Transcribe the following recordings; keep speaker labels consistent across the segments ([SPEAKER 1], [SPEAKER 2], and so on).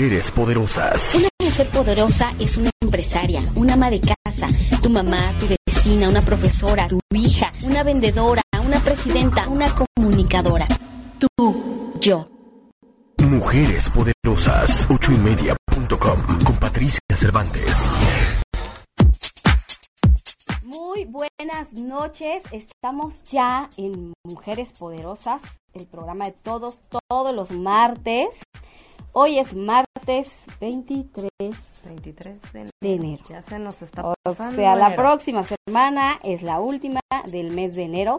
[SPEAKER 1] Mujeres poderosas.
[SPEAKER 2] Una mujer poderosa es una empresaria, una ama de casa, tu mamá, tu vecina, una profesora, tu hija, una vendedora, una presidenta, una comunicadora. Tú, yo.
[SPEAKER 1] Mujeres poderosas. Ocho y media.com con Patricia Cervantes.
[SPEAKER 3] Muy buenas noches, estamos ya en Mujeres Poderosas, el programa de todos, todos los martes. Hoy es martes 23,
[SPEAKER 4] 23 de enero.
[SPEAKER 3] de enero.
[SPEAKER 4] Ya se nos está
[SPEAKER 3] O
[SPEAKER 4] pasando
[SPEAKER 3] sea, la
[SPEAKER 4] enero.
[SPEAKER 3] próxima semana es la última del mes de enero.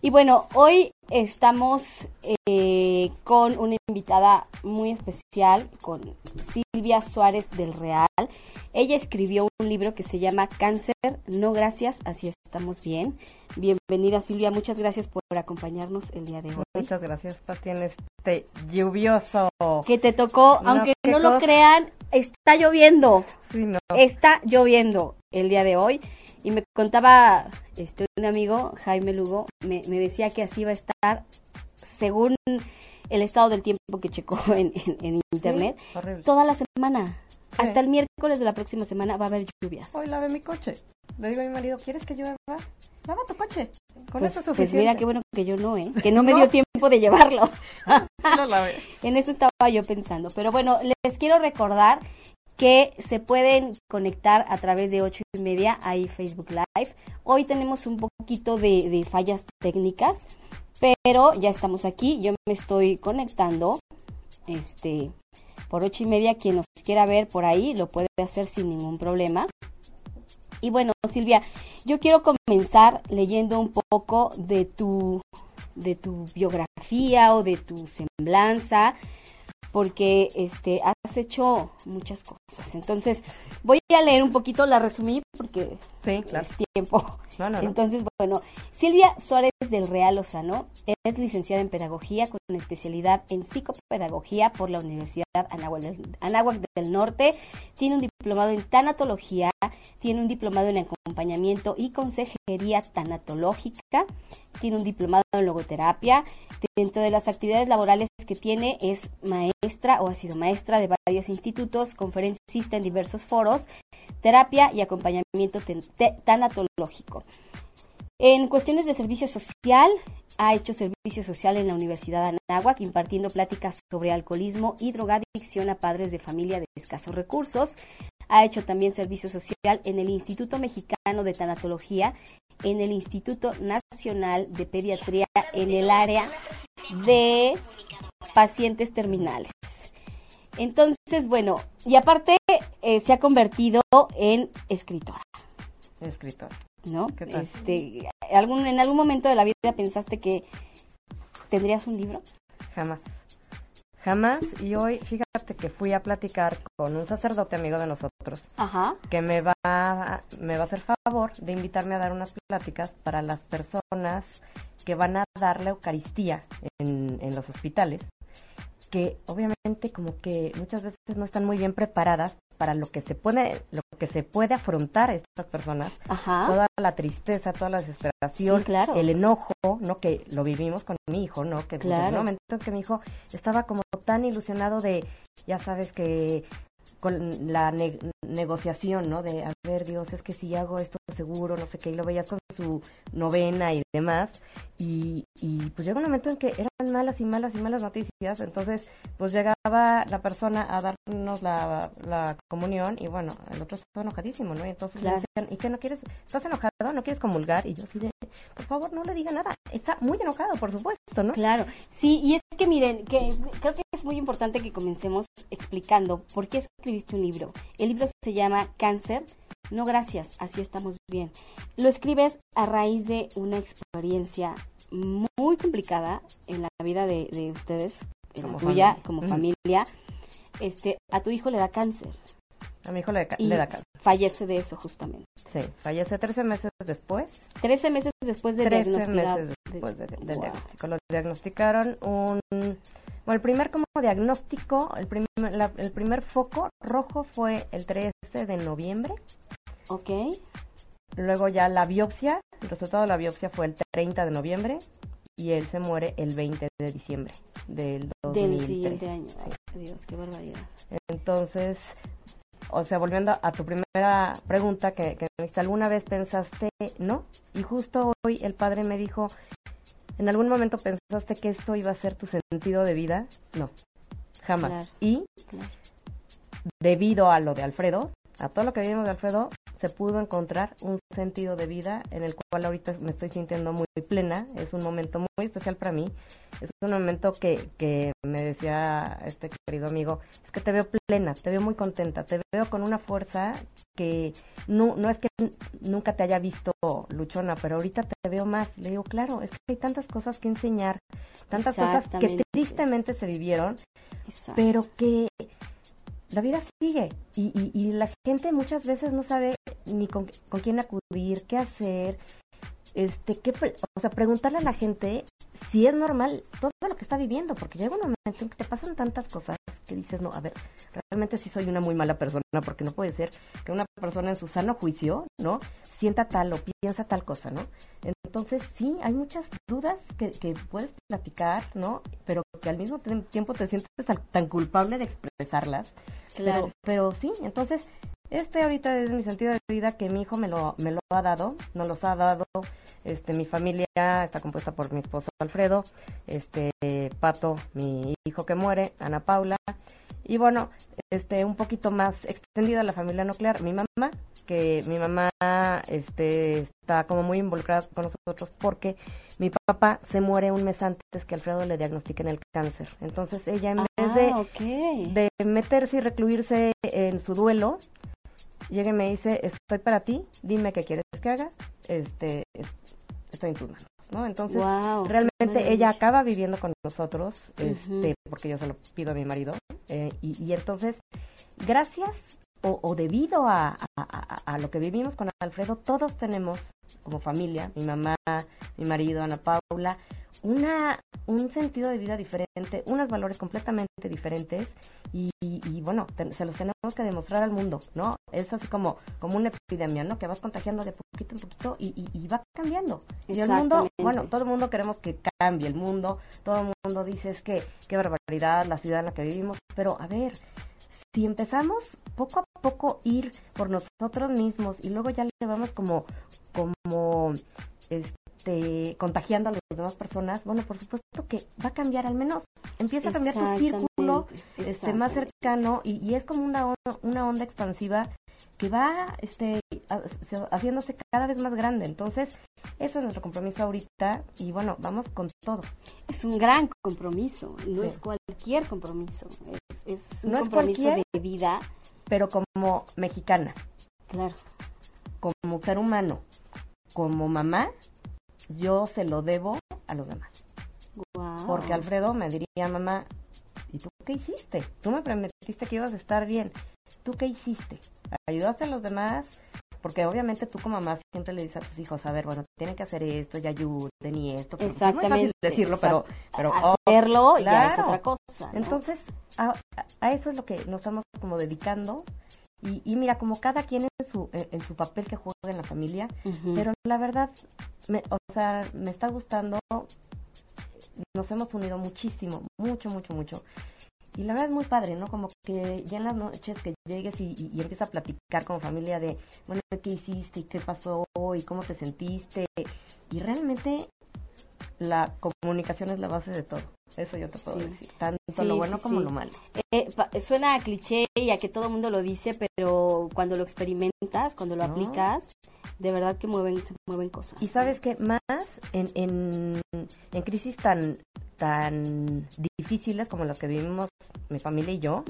[SPEAKER 3] Y bueno, hoy estamos eh, con una invitada muy especial, con Silvia Suárez del Real. Ella escribió un libro que se llama Cáncer, no gracias, así estamos bien. Bienvenida Silvia, muchas gracias por acompañarnos el día de hoy.
[SPEAKER 4] Muchas gracias, Pati, en este lluvioso.
[SPEAKER 3] Que te tocó,
[SPEAKER 4] No,
[SPEAKER 3] aunque no lo crean, está lloviendo.
[SPEAKER 4] Sí, no.
[SPEAKER 3] Está lloviendo el día de hoy y me contaba este un amigo, Jaime Lugo, me, me decía que así va a estar según el estado del tiempo que checó en, en- en internet,
[SPEAKER 4] Sí,
[SPEAKER 3] toda la semana. Hasta el miércoles de la próxima semana va a haber lluvias.
[SPEAKER 4] Hoy lavé mi coche. Le digo a mi marido, ¿quieres que llueva? Lava tu coche. Con
[SPEAKER 3] Pues,
[SPEAKER 4] eso es
[SPEAKER 3] pues
[SPEAKER 4] suficiente.
[SPEAKER 3] mira qué bueno que yo no, ¿eh? Que no me
[SPEAKER 4] No.
[SPEAKER 3] dio tiempo de llevarlo.
[SPEAKER 4] Sí lo lavé.
[SPEAKER 3] En eso estaba yo pensando. Pero bueno, les quiero recordar que se pueden conectar a través de ocho y media ahí Facebook Live. Hoy tenemos un poquito de, de fallas técnicas, pero ya estamos aquí. Yo me estoy conectando. Este por ocho y media, quien nos quiera ver por ahí lo puede hacer sin ningún problema. Y bueno, Silvia, yo quiero comenzar leyendo un poco de tu de tu biografía o de tu semblanza, porque este has hecho muchas cosas. Entonces, voy a leer un poquito, la resumí porque
[SPEAKER 4] Sí, claro.
[SPEAKER 3] es tiempo.
[SPEAKER 4] No, no, no.
[SPEAKER 3] Entonces, bueno, Silvia Suárez del Real Lozano es licenciada en Pedagogía con especialidad en Psicopedagogía por la Universidad Anáhuac del, Anáhuac del Norte. Tiene un diplomado en Tanatología, tiene un diplomado en Acompañamiento y Consejería Tanatológica, tiene un diplomado en Logoterapia. Dentro de las actividades laborales que tiene es maestra o ha sido maestra de varios institutos, conferencista en diversos foros, terapia y acompañamiento tanatológico. En cuestiones de servicio social, ha hecho servicio social en la Universidad de Anáhuac, impartiendo pláticas sobre alcoholismo y drogadicción a padres de familia de escasos recursos. Ha hecho también servicio social en el Instituto Mexicano de Tanatología, en el Instituto Nacional de Pediatría, en el área de pacientes terminales. Entonces, bueno, y aparte eh, se ha convertido en escritora.
[SPEAKER 4] Escritor.
[SPEAKER 3] ¿no?
[SPEAKER 4] ¿Qué tal?
[SPEAKER 3] Este, algún, ¿En algún momento de la vida pensaste que tendrías un libro?
[SPEAKER 4] Jamás. Jamás. Y hoy, fíjate que fui a platicar con un sacerdote amigo de nosotros
[SPEAKER 3] Ajá.
[SPEAKER 4] que me va, me va a hacer favor de invitarme a dar unas pláticas para las personas que van a dar la Eucaristía en, en los hospitales, que obviamente como que muchas veces no están muy bien preparadas para lo que se puede, lo que se puede afrontar estas personas,
[SPEAKER 3] Ajá.
[SPEAKER 4] toda la tristeza, toda la desesperación,
[SPEAKER 3] Sí, claro.
[SPEAKER 4] el enojo, ¿no? Que lo vivimos con mi hijo, ¿no? Que pues, en
[SPEAKER 3] Claro.
[SPEAKER 4] un momento en que mi hijo estaba como tan ilusionado de, ya sabes que con la ne- negociación, ¿no? De, a ver, Dios, es que si hago esto seguro, no sé qué, y lo veías con su novena y demás, y, y pues llega un momento en que eran malas y malas y malas noticias, entonces pues llegaba la persona a darnos la, la comunión y bueno, el otro estaba enojadísimo, ¿no? Y entonces
[SPEAKER 3] Claro.
[SPEAKER 4] le decían, ¿y qué no quieres? ¿Estás enojado? ¿No quieres comulgar? Y yo así de, por favor, no le diga nada, está muy enojado, por supuesto, ¿no?
[SPEAKER 3] Claro, sí, y es que miren, que es- creo que es muy importante que comencemos explicando por qué escribiste un libro. El libro se llama Cáncer, no gracias, así estamos bien. Lo escribes a raíz de una experiencia muy complicada en la vida de, de ustedes, en
[SPEAKER 4] Como
[SPEAKER 3] la tuya,
[SPEAKER 4] familia.
[SPEAKER 3] como familia. Este, a tu hijo le da cáncer.
[SPEAKER 4] A mi hijo le,
[SPEAKER 3] y
[SPEAKER 4] le da cáncer.
[SPEAKER 3] fallece de eso justamente.
[SPEAKER 4] Sí, fallece 13 meses después.
[SPEAKER 3] 13 meses después de
[SPEAKER 4] 13
[SPEAKER 3] diagnosticar-
[SPEAKER 4] meses después de-
[SPEAKER 3] de-
[SPEAKER 4] del
[SPEAKER 3] wow.
[SPEAKER 4] diagnóstico. Lo diagnosticaron un... Bueno, el primer como diagnóstico, el primer, la- el primer foco rojo fue el 13 de noviembre.
[SPEAKER 3] Ok.
[SPEAKER 4] Luego ya la biopsia, el resultado de la biopsia fue el 30 de noviembre y él se muere el 20 de diciembre del 2003.
[SPEAKER 3] Del siguiente año. Ay, Dios, qué barbaridad.
[SPEAKER 4] Entonces, o sea, volviendo a tu primera pregunta que, que me hiciste, ¿alguna vez pensaste no? Y justo hoy el padre me dijo, ¿en algún momento pensaste que esto iba a ser tu sentido de vida? No, jamás.
[SPEAKER 3] Claro.
[SPEAKER 4] Y
[SPEAKER 3] Claro.
[SPEAKER 4] debido a lo de Alfredo, a todo lo que vivimos de Alfredo, se pudo encontrar un sentido de vida en el cual ahorita me estoy sintiendo muy plena. Es un momento muy especial para mí. Es un momento que, que me decía este querido amigo, es que te veo plena, te veo muy contenta, te veo con una fuerza que no, no es que nunca te haya visto luchona, pero ahorita te veo más. Le digo, claro, es que hay tantas cosas que enseñar, tantas cosas que tristemente se vivieron pero que la vida sigue y, y, y la gente muchas veces no sabe ni con, quién acudir, qué hacer, este, qué, o sea, preguntarle a la gente si es normal todo lo que está viviendo, porque llega un momento en que te pasan tantas cosas que dices, no, a ver, realmente sí soy una muy mala persona, porque no puede ser que una persona en su sano juicio, ¿no? Sienta tal o piensa tal cosa, ¿no? Entonces, sí, hay muchas dudas que, que puedes platicar, ¿no? Pero que al mismo tiempo te sientes tan- tan culpable de expresarlas.
[SPEAKER 3] Claro.
[SPEAKER 4] Pero, pero sí, entonces, este ahorita es mi sentido de vida que mi hijo me lo, me lo ha dado, nos los ha dado. Este, mi familia está compuesta por mi esposo Alfredo, este, Pato, mi hijo que muere, Ana Paula. Y bueno, este, un poquito más extendida la familia nuclear, mi mamá, que mi mamá este, está como muy involucrada con nosotros porque mi papá se muere un mes antes que Alfredo le diagnostiquen el cáncer. Entonces ella en vez de,
[SPEAKER 3] Ah,
[SPEAKER 4] de meterse y recluirse en su duelo, llega y me dice, estoy para ti, dime qué quieres que haga, este, estoy en tus manos, ¿no? Entonces,
[SPEAKER 3] Wow,
[SPEAKER 4] realmente ella acaba viviendo con nosotros, este, porque yo se lo pido a mi marido, eh, y, y entonces, gracias o, o debido a, a- a- a lo que vivimos con Alfredo, todos tenemos como familia, mi mamá, mi marido, Ana Paula, una, un sentido de vida diferente, unos valores completamente diferentes y, y- y, bueno, te- se los tenemos que demostrar al mundo, ¿no? Es así como, como una epidemia, ¿no? Que vas contagiando de poquito en poquito y, y- y va cambiando. Y el mundo, bueno, todo el mundo queremos que cambie el mundo, todo el mundo dice es que qué barbaridad la ciudad en la que vivimos, pero a ver, si empezamos poco a poco ir por nosotros mismos y luego ya le vamos como, como, este, contagiando a las demás personas, bueno, por supuesto que va a cambiar, al menos empieza a cambiar tu círculo este, más cercano y, y es como una onda, una onda expansiva que va este, ha- se- haciéndose cada vez más grande. Entonces, eso es nuestro compromiso ahorita y bueno, vamos con todo.
[SPEAKER 3] Es un gran compromiso, no
[SPEAKER 4] Sí.
[SPEAKER 3] es cualquier compromiso, es, es un
[SPEAKER 4] No
[SPEAKER 3] compromiso de vida,
[SPEAKER 4] Pero como mexicana,
[SPEAKER 3] claro.
[SPEAKER 4] como ser humano, como mamá, yo se lo debo a los demás.
[SPEAKER 3] Wow.
[SPEAKER 4] Porque Alfredo me diría, mamá, ¿y tú qué hiciste? Tú me prometiste que ibas a estar bien. ¿Tú qué hiciste? ¿Ayudaste a los demás? Porque obviamente tú como mamá siempre le dices a tus hijos, a ver, bueno, tienen que hacer esto, y ayuden y esto. pero Es muy
[SPEAKER 3] Exactamente.
[SPEAKER 4] fácil decirlo, pero, pero oh,
[SPEAKER 3] hacerlo ya es
[SPEAKER 4] claro.
[SPEAKER 3] otra cosa. ¿no?
[SPEAKER 4] entonces a, a eso es lo que nos estamos como dedicando. Y, y mira, como cada quien en su, en, en su papel que juega en la familia, pero la verdad, me, o sea, me está gustando. Nos hemos unido muchísimo, mucho, mucho, mucho. Y la verdad es muy padre, ¿no? Como que ya en las noches que llegues y, y, y empiezas a platicar como familia de, bueno, ¿qué hiciste y qué pasó y cómo te sentiste? Y realmente la comunicación es la base de todo. Eso yo te puedo
[SPEAKER 3] Sí.
[SPEAKER 4] decir. Tanto
[SPEAKER 3] Sí,
[SPEAKER 4] lo bueno
[SPEAKER 3] sí,
[SPEAKER 4] como lo malo.
[SPEAKER 3] Eh, suena a cliché y a que todo el mundo lo dice, pero cuando lo experimentas, cuando lo
[SPEAKER 4] No.
[SPEAKER 3] aplicas, de verdad que mueven, se mueven cosas.
[SPEAKER 4] Y sabes que más en, en, en crisis tan, tan difíciles como las que vivimos mi familia y yo,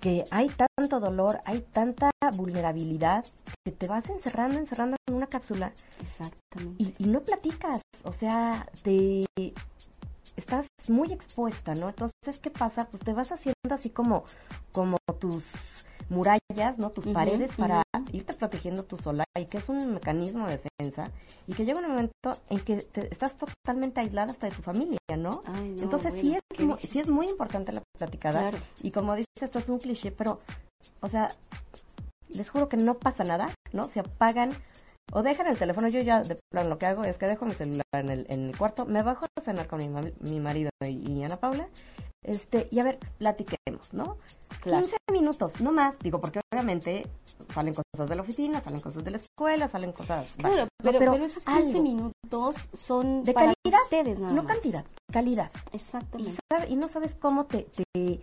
[SPEAKER 4] que hay tanto dolor, hay tanta vulnerabilidad, que te vas encerrando, encerrando en una cápsula
[SPEAKER 3] Exactamente.
[SPEAKER 4] y, y no platicas, o sea, te estás muy expuesta, ¿no? Entonces, ¿qué pasa? Pues te vas haciendo así como, como tus murallas, ¿no? Tus paredes para irte protegiendo tú sola y que es un mecanismo de defensa y que llega un momento en que te- estás totalmente aislada hasta de tu familia, ¿no?
[SPEAKER 3] Ay, no,
[SPEAKER 4] Entonces sí, es,
[SPEAKER 3] qué
[SPEAKER 4] mu- sí es muy importante la platicada
[SPEAKER 3] Claro.
[SPEAKER 4] y como dices, esto es un cliché, pero, o sea, les juro que no pasa nada, ¿no? Se apagan o dejan el teléfono. Yo ya, de plan, lo que hago es que dejo mi celular en el, en el cuarto, me bajo a cenar con mi, mi marido y, y Ana Paula, este, y a ver, platiquemos, ¿no?
[SPEAKER 3] Claro.
[SPEAKER 4] 15 minutos, no más. Digo, porque obviamente salen cosas de la oficina, salen cosas de la escuela, salen cosas...
[SPEAKER 3] Claro,
[SPEAKER 4] varias, ¿no?
[SPEAKER 3] pero, pero, esos 15
[SPEAKER 4] algo.
[SPEAKER 3] minutos son
[SPEAKER 4] De
[SPEAKER 3] para
[SPEAKER 4] calidad,
[SPEAKER 3] ustedes nada
[SPEAKER 4] No
[SPEAKER 3] más.
[SPEAKER 4] cantidad, calidad. Y,
[SPEAKER 3] Exactamente.
[SPEAKER 4] sabe- y no sabes cómo te, te,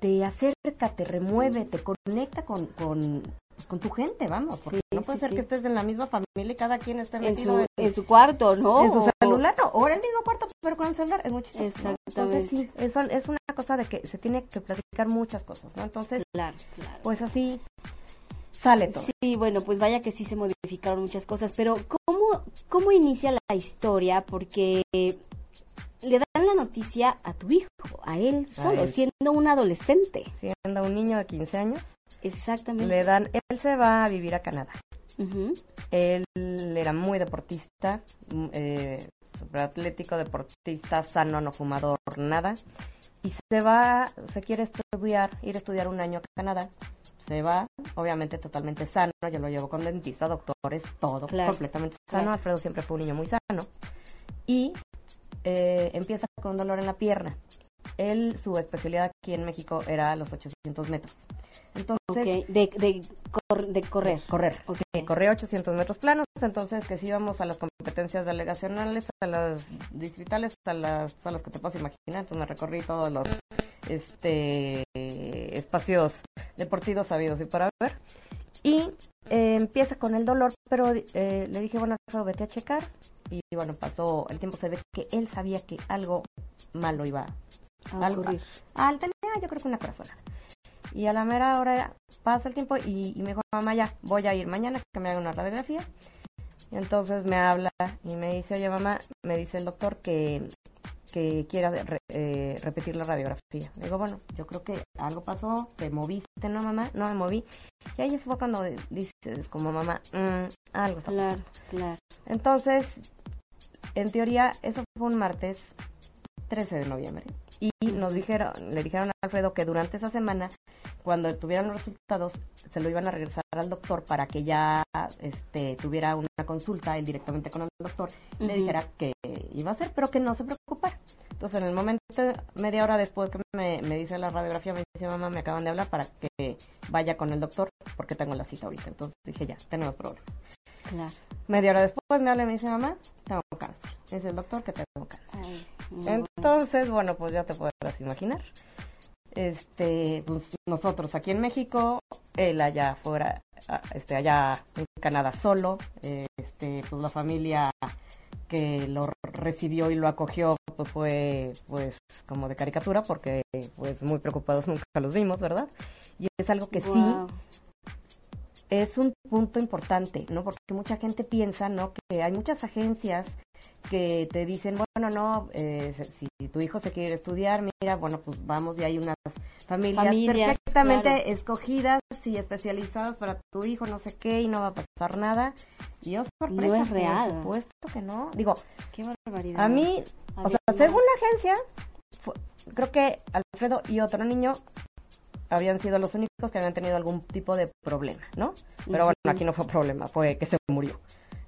[SPEAKER 4] te acerca, te remueve, te conecta con, con, pues, con tu gente, vamos. Porque
[SPEAKER 3] Sí,
[SPEAKER 4] no puede
[SPEAKER 3] sí,
[SPEAKER 4] ser
[SPEAKER 3] sí.
[SPEAKER 4] que estés en la misma familia y cada quien esté
[SPEAKER 3] En su, en su cuarto, ¿no?
[SPEAKER 4] en su celular, o en el mismo cuarto, pero con el celular. Es chistoso, ¿no? Entonces, sí,
[SPEAKER 3] Exactamente.
[SPEAKER 4] eso es una cosa de que se tiene que platicar muchas cosas, ¿no? Entonces,
[SPEAKER 3] Claro, claro.
[SPEAKER 4] pues así sale todo.
[SPEAKER 3] Sí, bueno, pues vaya que sí se modificaron muchas cosas, pero ¿cómo, cómo inicia la historia? Porque dan la noticia a tu hijo, a él solo,
[SPEAKER 4] él.
[SPEAKER 3] siendo un adolescente.
[SPEAKER 4] Siendo un niño de 15 años,
[SPEAKER 3] Exactamente.
[SPEAKER 4] le dan, él se va a vivir a Canadá. Él era muy deportista, mm, eh, super atlético, deportista, sano, no fumador, nada. Y se va, se quiere estudiar, ir a estudiar un año a Canadá. Se va, obviamente totalmente sano. Yo lo llevo con dentista, doctores, todo
[SPEAKER 3] Claro,
[SPEAKER 4] completamente sano.
[SPEAKER 3] claro.
[SPEAKER 4] Alfredo siempre fue un niño muy sano. Y eh, empieza con un dolor en la pierna. Él, su especialidad aquí en México era los 800 metros. Entonces,
[SPEAKER 3] de, de, cor- de correr.
[SPEAKER 4] correr.
[SPEAKER 3] Ok.
[SPEAKER 4] Sí, corrí 800 metros planos, entonces que si íbamos a las competencias delegacionales, a las distritales, a las, a las que te puedas imaginar, entonces me recorrí todos los este espacios deportivos sabidos y para ver. Y eh, empieza con el dolor, pero eh, le dije, bueno, Alfredo, vete a checar. Y bueno, pasó el tiempo, se ve que él sabía que algo malo iba
[SPEAKER 3] A
[SPEAKER 4] algo-
[SPEAKER 3] ocurrir.
[SPEAKER 4] al tenía yo creo que una corazonada. Y a la mera hora pasa el tiempo y, y me dijo, mamá, ya, voy a ir mañana que me haga una radiografía. Y entonces me habla y me dice, oye, mamá, me dice el doctor que, que quiera re- eh, repetir la radiografía. Digo, bueno, yo creo que algo pasó, te moviste, ¿no, mamá? No me moví. Y ahí fue cuando dices, como mamá, "Mm, algo está
[SPEAKER 3] Claro,
[SPEAKER 4] pasando.
[SPEAKER 3] claro.
[SPEAKER 4] Entonces, en teoría, eso fue un martes 13 de noviembre. Y nos dijeron, le dijeron a Alfredo que durante esa semana, cuando tuvieran los resultados, se lo iban a regresar al doctor para que ya este, tuviera una consulta él directamente con el doctor y le dijera que iba a hacer, pero que no se preocupara. Entonces, en el momento, media hora después que me, me dice la radiografía, me dice, mamá, me acaban de hablar para que vaya con el doctor porque tengo la cita ahorita. Entonces dije, ya, tenemos problemas.
[SPEAKER 3] Claro.
[SPEAKER 4] Media hora después me habla y me dice, mamá, tengo cáncer. Dice el doctor que tengo cáncer.
[SPEAKER 3] Ay.
[SPEAKER 4] Entonces, bueno, pues ya te podrás imaginar. Este, pues nosotros aquí en México, él allá afuera, ah, este, allá en Canadá solo, este, pues la familia que lo recibió y lo acogió, pues fue, pues, como de caricatura, porque, pues, muy preocupados nunca los vimos, ¿verdad? Y es algo que sí es un punto importante, ¿no? Porque mucha gente piensa, ¿no? Que hay muchas agencias que te dicen, bueno, no, eh, si si tu hijo se quiere estudiar, mira, bueno, pues vamos y hay unas familias,
[SPEAKER 3] Familias,
[SPEAKER 4] perfectamente
[SPEAKER 3] claro.
[SPEAKER 4] escogidas y especializadas para tu hijo, no sé qué, y no va a pasar nada. Y yo, sorpresa,
[SPEAKER 3] No es real.
[SPEAKER 4] Por supuesto que no. Digo,
[SPEAKER 3] Qué barbaridad.
[SPEAKER 4] a mí, o sea, según la agencia, fu- creo que Alfredo y otro niño habían sido los únicos que habían tenido algún tipo de problema, ¿no? Pero bueno, aquí no fue problema, fue que se murió.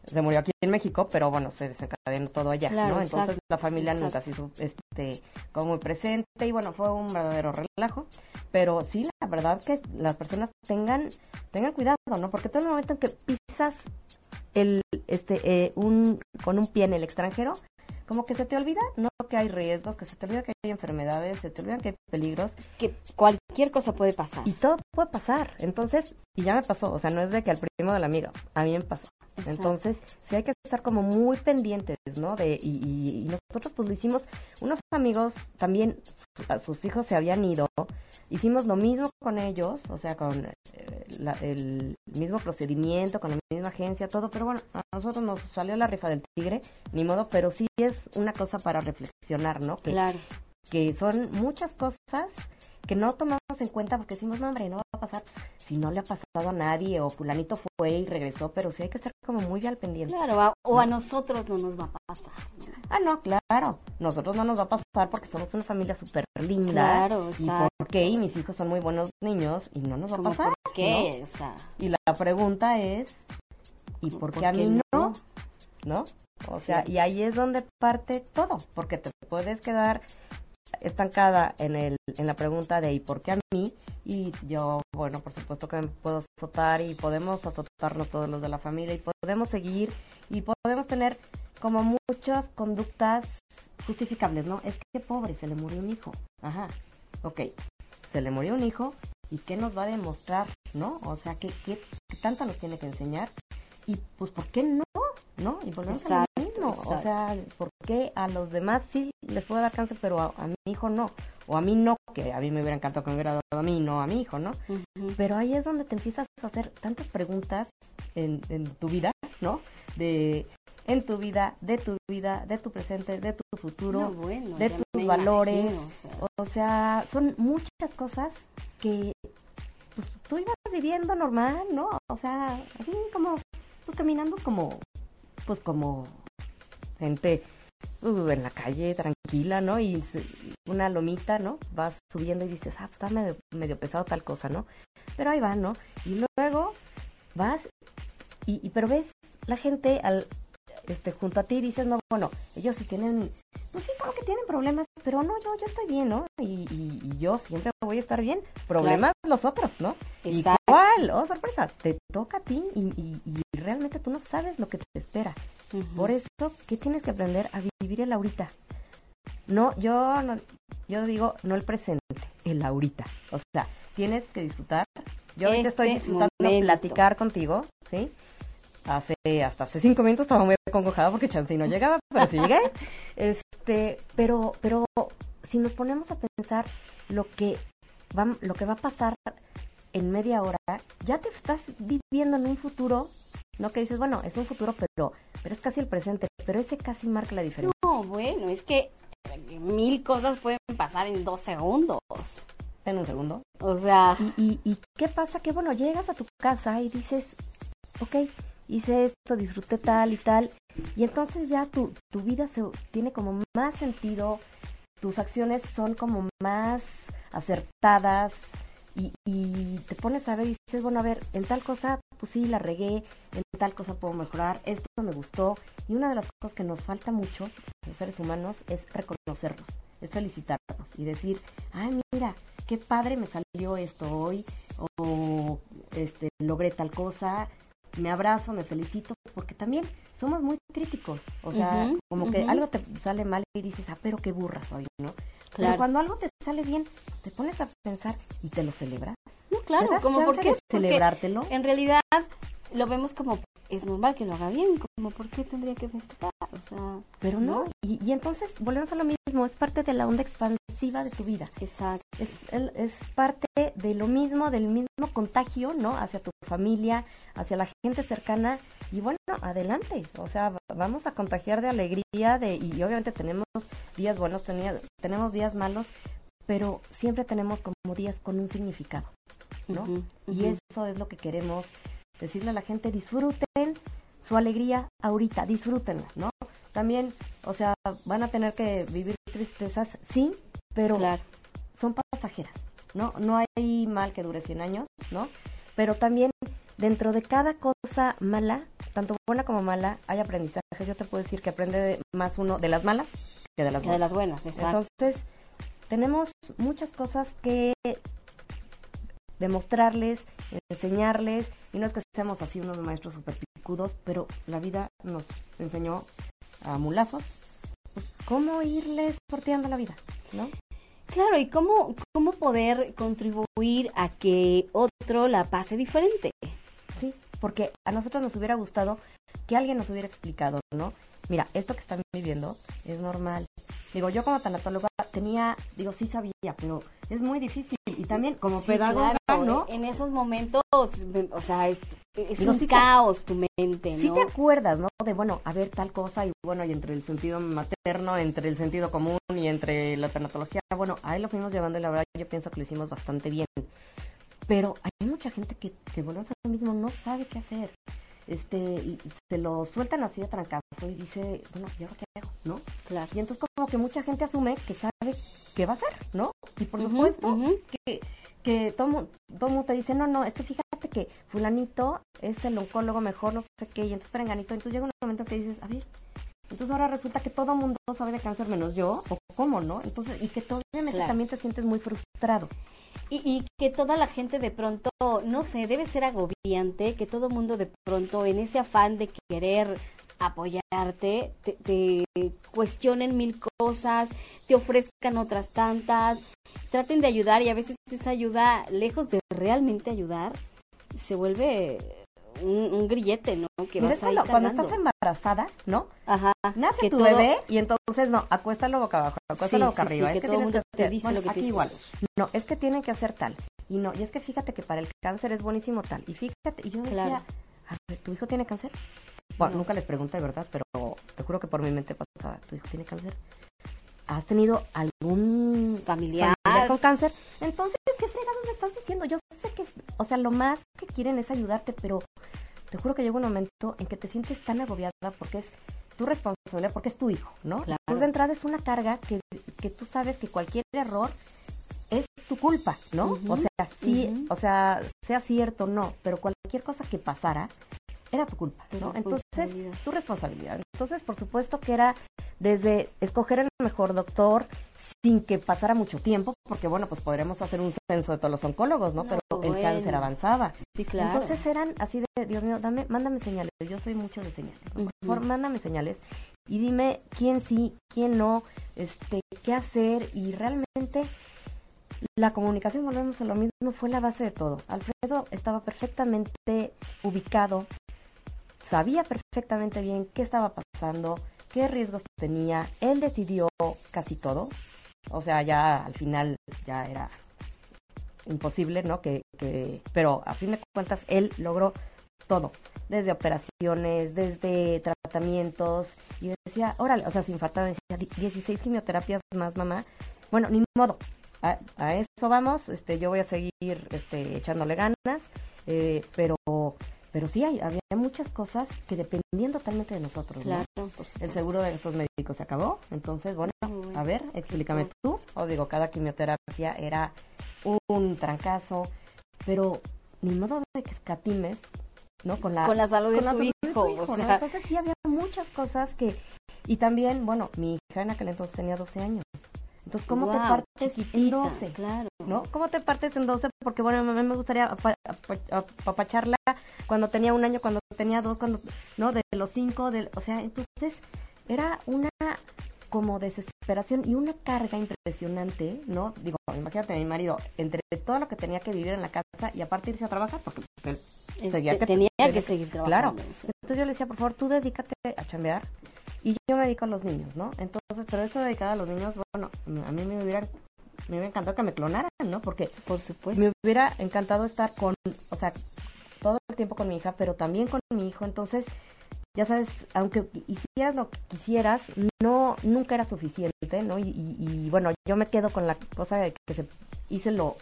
[SPEAKER 4] Se murió aquí en México, pero bueno, se desencadenó todo allá,
[SPEAKER 3] Claro,
[SPEAKER 4] ¿no? Entonces
[SPEAKER 3] exacto,
[SPEAKER 4] la familia nunca se hizo este, como muy presente y bueno, fue un verdadero relajo. Pero sí, la verdad que las personas tengan, tengan cuidado, ¿no? Porque todo el momento en que pisas el, este, eh, un, con un pie en el extranjero, como que se te olvida, ¿no? Que hay riesgos, que se te olvida que hay enfermedades, se te olvida que hay peligros
[SPEAKER 3] que cualquier cosa puede pasar.
[SPEAKER 4] y todo puede pasar. Entonces, y ya me pasó, o sea, no es de que al primo de la amiga, a mí me pasó.
[SPEAKER 3] Exacto.
[SPEAKER 4] Entonces, sí hay que estar como muy pendientes, ¿no? De, y, y- y nosotros pues lo hicimos, unos amigos también, su- a sus hijos se habían ido, hicimos lo mismo con ellos, o sea, con eh, la- el mismo procedimiento, con la misma agencia, todo, pero bueno, a nosotros nos salió la rifa del tigre, ni modo, pero sí es una cosa para reflexionar, ¿no? Que
[SPEAKER 3] Claro.
[SPEAKER 4] Que son muchas cosas que no tomamos en cuenta porque decimos, no, hombre, no va a pasar. Pues, si no le ha pasado a nadie o fulanito fue y regresó, pero sí hay que estar como muy al pendiente.
[SPEAKER 3] Claro, a- o a nosotros no nos va a pasar. ¿no?
[SPEAKER 4] Ah, no, claro. Nosotros no nos va a pasar porque somos una familia súper linda.
[SPEAKER 3] Claro,
[SPEAKER 4] ¿Y
[SPEAKER 3] exacto.
[SPEAKER 4] por qué? Y mis hijos son muy buenos niños y no nos va a pasar.
[SPEAKER 3] ¿Por qué? O sea,
[SPEAKER 4] ¿no? Y la pregunta es, ¿y por qué a mí no? ¿No? O sea, y ahí es donde parte todo, porque te puedes quedar estancada en el en la pregunta de ¿y por qué a mí? Y yo, bueno, por supuesto que me puedo azotar y podemos azotarnos todos los de la familia y podemos seguir y podemos tener como muchas conductas justificables, ¿no? Es que pobre, se le murió un hijo. Ajá, ok, se le murió un hijo y ¿qué nos va a demostrar, no? O sea, ¿qué, qué, qué tanto nos tiene que enseñar? Y pues, ¿por qué no? ¿No? Y volvemos a lo
[SPEAKER 3] Exacto,
[SPEAKER 4] mismo. O sea, ¿por qué a los demás sí les puede dar cáncer, pero a, a mi hijo no? O a mí no, que a mí me hubiera encantado que me hubiera dado a mí, no a mi hijo, ¿no? Pero ahí es donde te empiezas a hacer tantas preguntas en, en tu vida, ¿no? De en tu vida, de tu vida, de tu presente, de tu futuro,
[SPEAKER 3] No, bueno,
[SPEAKER 4] de tus valores.
[SPEAKER 3] imagino, o sea.
[SPEAKER 4] O sea, son muchas cosas que pues, tú ibas viviendo normal, ¿no? O sea, así como, pues caminando como, pues como gente uh, en la calle, tranquila, ¿no? Y una lomita, ¿no? Vas subiendo y dices, ah, pues está medio, medio pesado tal cosa, ¿no? Pero ahí va, ¿no? Y luego vas y, y pero ves la gente al este junto a ti y dices, no, bueno, ellos sí tienen, pues sí, claro que tienen problemas, pero no, yo, yo estoy bien, ¿no? Y, y- y yo siempre voy a estar bien. Problemas los otros, ¿no?
[SPEAKER 3] Exacto.
[SPEAKER 4] Igual, oh, sorpresa, te toca a ti y realmente tú no sabes lo que te espera. Por eso, ¿qué tienes que aprender a vivir el ahorita? No, yo no, yo digo no el presente, el ahorita. O sea, tienes que disfrutar. Yo ahorita estoy
[SPEAKER 3] Este
[SPEAKER 4] disfrutando
[SPEAKER 3] momento.
[SPEAKER 4] platicar contigo, ¿sí? Hace, hasta hace cinco minutos estaba muy acongojada porque Chansey no llegaba, pero sí llegué. Este, pero, pero si nos ponemos a pensar lo que va, lo que va a pasar en media hora, ya te estás viviendo en un futuro, no que dices, bueno, es un futuro, pero, pero es casi el presente, pero ese casi marca la diferencia.
[SPEAKER 3] No, bueno, es que mil cosas pueden pasar en dos segundos.
[SPEAKER 4] En un segundo.
[SPEAKER 3] O sea,
[SPEAKER 4] ¿Y, y, y qué pasa? Que bueno, llegas a tu casa y dices, ok, hice esto, disfruté tal y tal, y entonces ya tu, tu vida se tiene como más sentido, tus acciones son como más acertadas y, y te pones a ver y dices, bueno, a ver, en tal cosa, pues sí, la regué, en tal cosa puedo mejorar, esto me gustó, y una de las cosas que nos falta mucho, los seres humanos, es reconocerlos, es felicitarnos y decir, ay, mira, qué padre me salió esto hoy, o este, logré tal cosa, me abrazo, me felicito, porque también somos muy críticos, o sea, como que algo te sale mal y dices, ah, pero qué burra soy, ¿no? Pero
[SPEAKER 3] Claro.
[SPEAKER 4] cuando algo te sale bien, te pones a pensar y te lo celebras.
[SPEAKER 3] no,
[SPEAKER 4] ¿Te
[SPEAKER 3] claro, como porque,
[SPEAKER 4] de celebrártelo?
[SPEAKER 3] en realidad lo vemos como es normal que lo haga bien, como por qué tendría que festejar, o sea,
[SPEAKER 4] Pero no, y, y entonces volvemos a lo mismo, es parte de la onda expansiva de tu vida.
[SPEAKER 3] exacto.
[SPEAKER 4] Es, es parte de lo mismo, del mismo contagio, ¿no? Hacia tu familia, hacia la gente cercana. Y bueno, adelante. O sea, va- vamos a contagiar de alegría, de y obviamente tenemos días buenos, tenemos días malos, pero siempre tenemos como días con un significado, ¿no? Y eso es lo que queremos decirle a la gente, disfruten su alegría ahorita, disfrútenla, ¿no? También, o sea, van a tener que vivir tristezas, sí, pero
[SPEAKER 3] Claro.
[SPEAKER 4] son pasajeras, ¿no? No hay mal que dure 100 años, ¿no? Pero también dentro de cada cosa mala, tanto buena como mala, hay aprendizajes. Yo te puedo decir que aprende de- más uno de las malas que de las
[SPEAKER 3] Que
[SPEAKER 4] buenas.
[SPEAKER 3] de las buenas, exacto.
[SPEAKER 4] Entonces, tenemos muchas cosas que demostrarles, enseñarles, y no es que seamos así unos maestros super picudos, pero la vida nos enseñó a mulazos, pues, cómo irles sorteando la vida, ¿no?
[SPEAKER 3] Claro, y cómo, cómo poder contribuir a que otro la pase diferente.
[SPEAKER 4] Sí, porque a nosotros nos hubiera gustado que alguien nos hubiera explicado, ¿no? Mira, esto que están viviendo es normal. Digo, yo como tanatóloga tenía, digo, sí sabía, pero es muy difícil también como
[SPEAKER 3] Sí,
[SPEAKER 4] pedagoga,
[SPEAKER 3] claro,
[SPEAKER 4] ¿no?
[SPEAKER 3] En esos momentos, o sea, es, es
[SPEAKER 4] Digo,
[SPEAKER 3] un
[SPEAKER 4] sí te-
[SPEAKER 3] caos tu mente,
[SPEAKER 4] Sí
[SPEAKER 3] ¿no?
[SPEAKER 4] te acuerdas, ¿no? De, bueno, a ver tal cosa y bueno, y entre el sentido materno, entre el sentido común y entre la tanatología, bueno, ahí lo fuimos llevando y la verdad yo pienso que lo hicimos bastante bien. Pero hay mucha gente que, que volvemos a lo mismo, no sabe qué hacer. Este, y se lo sueltan así de trancazo y dice, bueno, ¿y ahora qué hago? ¿No?
[SPEAKER 3] Claro.
[SPEAKER 4] Y entonces como que mucha gente asume que sabe qué va a hacer, ¿no? Y por supuesto que, que todo, todo mundo te dice, no, no, es que fíjate que fulanito es el oncólogo mejor, no sé qué, y entonces perenganito, entonces llega un momento que dices, a ver, entonces ahora resulta que todo mundo sabe de cáncer menos yo, o cómo, ¿no? Entonces, y que obviamente
[SPEAKER 3] Claro.
[SPEAKER 4] también te sientes muy frustrado.
[SPEAKER 3] Y, y que toda la gente de pronto, no sé, debe ser agobiante, que todo mundo de pronto en ese afán de querer apoyarte, te, te cuestionen mil cosas, te ofrezcan otras tantas, traten de ayudar y a veces esa ayuda, lejos de realmente ayudar, se vuelve un, un grillete, ¿no? Que
[SPEAKER 4] Mira,
[SPEAKER 3] vas
[SPEAKER 4] es
[SPEAKER 3] ahí
[SPEAKER 4] cuando, cuando estás embarazada, ¿no?
[SPEAKER 3] Ajá,
[SPEAKER 4] Nace
[SPEAKER 3] que
[SPEAKER 4] tu
[SPEAKER 3] todo-
[SPEAKER 4] bebé y entonces no, acuéstalo boca abajo, acuéstalo
[SPEAKER 3] Sí,
[SPEAKER 4] boca
[SPEAKER 3] sí,
[SPEAKER 4] arriba. es que
[SPEAKER 3] todo mundo
[SPEAKER 4] que
[SPEAKER 3] te dice
[SPEAKER 4] bueno,
[SPEAKER 3] lo que
[SPEAKER 4] aquí igual.
[SPEAKER 3] hacer.
[SPEAKER 4] No, es que tienen que hacer tal. Y no, y es que fíjate que para el cáncer es buenísimo tal. Y fíjate, y yo decía,
[SPEAKER 3] Claro.
[SPEAKER 4] a ver, ¿tu hijo tiene cáncer? Bueno,
[SPEAKER 3] No.
[SPEAKER 4] nunca les pregunté, ¿verdad? Pero te juro que por mi mente pasaba, ¿tu hijo tiene cáncer? ¿Has tenido algún
[SPEAKER 3] Familiar.
[SPEAKER 4] con cáncer? Entonces, ¿qué fregados me estás diciendo? Yo sé que, o sea, lo más que quieren es ayudarte, pero te juro que llega un momento en que te sientes tan agobiada porque es tu responsabilidad, porque es tu hijo, ¿no?
[SPEAKER 3] Claro.
[SPEAKER 4] Entonces, de entrada es una carga que, que tú sabes que cualquier error es tu culpa, ¿no? O sea, sí, o sea, sea cierto o no, pero cualquier cosa que pasara era tu culpa,
[SPEAKER 3] Tu
[SPEAKER 4] ¿no? Entonces, tu responsabilidad. Entonces, por supuesto que era desde escoger el mejor doctor sin que pasara mucho tiempo, porque bueno, pues podremos hacer un censo de todos los oncólogos, ¿no?
[SPEAKER 3] No,
[SPEAKER 4] pero el cáncer avanzaba.
[SPEAKER 3] Sí, claro.
[SPEAKER 4] Entonces eran así de, Dios mío, dame, mándame señales. Yo soy mucho de señales. ¿no? Por favor, mándame señales y dime quién sí, quién no, este, qué hacer y realmente la comunicación, volvemos a lo mismo, fue la base de todo. Alfredo estaba perfectamente ubicado, sabía perfectamente bien qué estaba pasando, qué riesgos tenía. Él decidió casi todo. O sea, ya al final ya era imposible, ¿no? Que, que, pero a fin de cuentas él logró todo, desde operaciones, desde tratamientos, y decía, órale, o sea, sin falta, decía, 16 quimioterapias más, mamá. Bueno, ni modo, a, a eso vamos, este, yo voy a seguir este, echándole ganas, eh, pero, pero sí, hay, había muchas cosas que dependían totalmente de nosotros, ¿no?
[SPEAKER 3] Claro.
[SPEAKER 4] El seguro de estos médicos se acabó, entonces, bueno, a ver, explícame tú. O digo, cada quimioterapia era un trancazo, pero ni modo de que escatimes, ¿no? Con la,
[SPEAKER 3] Con la salud de tu
[SPEAKER 4] salud
[SPEAKER 3] hijo, o
[SPEAKER 4] ¿no?
[SPEAKER 3] sea.
[SPEAKER 4] Entonces sí había muchas cosas que... Y también, bueno, mi hija en aquel entonces tenía 12 años. Entonces, ¿cómo te partes en
[SPEAKER 3] chiquitita,
[SPEAKER 4] 12?
[SPEAKER 3] Claro.
[SPEAKER 4] ¿no? ¿Cómo te partes en 12? Porque, bueno, a mí me gustaría apa- apa- apapacharla cuando tenía un año, cuando tenía dos, cuando, ¿no? De los cinco, del, o sea, entonces era una como desesperación y una carga impresionante, ¿no? Digo, imagínate a mi marido, entre todo lo que tenía que vivir en la casa y aparte irse a trabajar, porque pues, él
[SPEAKER 3] Este,
[SPEAKER 4] seguía que-
[SPEAKER 3] tenía que
[SPEAKER 4] que-
[SPEAKER 3] seguir
[SPEAKER 4] Claro.
[SPEAKER 3] trabajando. o sea.
[SPEAKER 4] entonces yo le decía, por favor, tú dedícate a chambear y yo me dedico a los niños, ¿no? Entonces, pero eso de dedicada a los niños, bueno, a mí me hubiera, me hubiera encantado que me clonaran, ¿no? Porque
[SPEAKER 3] Por supuesto.
[SPEAKER 4] me hubiera encantado estar con, o sea, todo el tiempo con mi hija, pero también con mi hijo. Entonces, ya sabes, aunque hicieras lo que quisieras, no, nunca era suficiente, ¿no? Y, y- y, bueno, yo me quedo con la cosa de que se, hice lo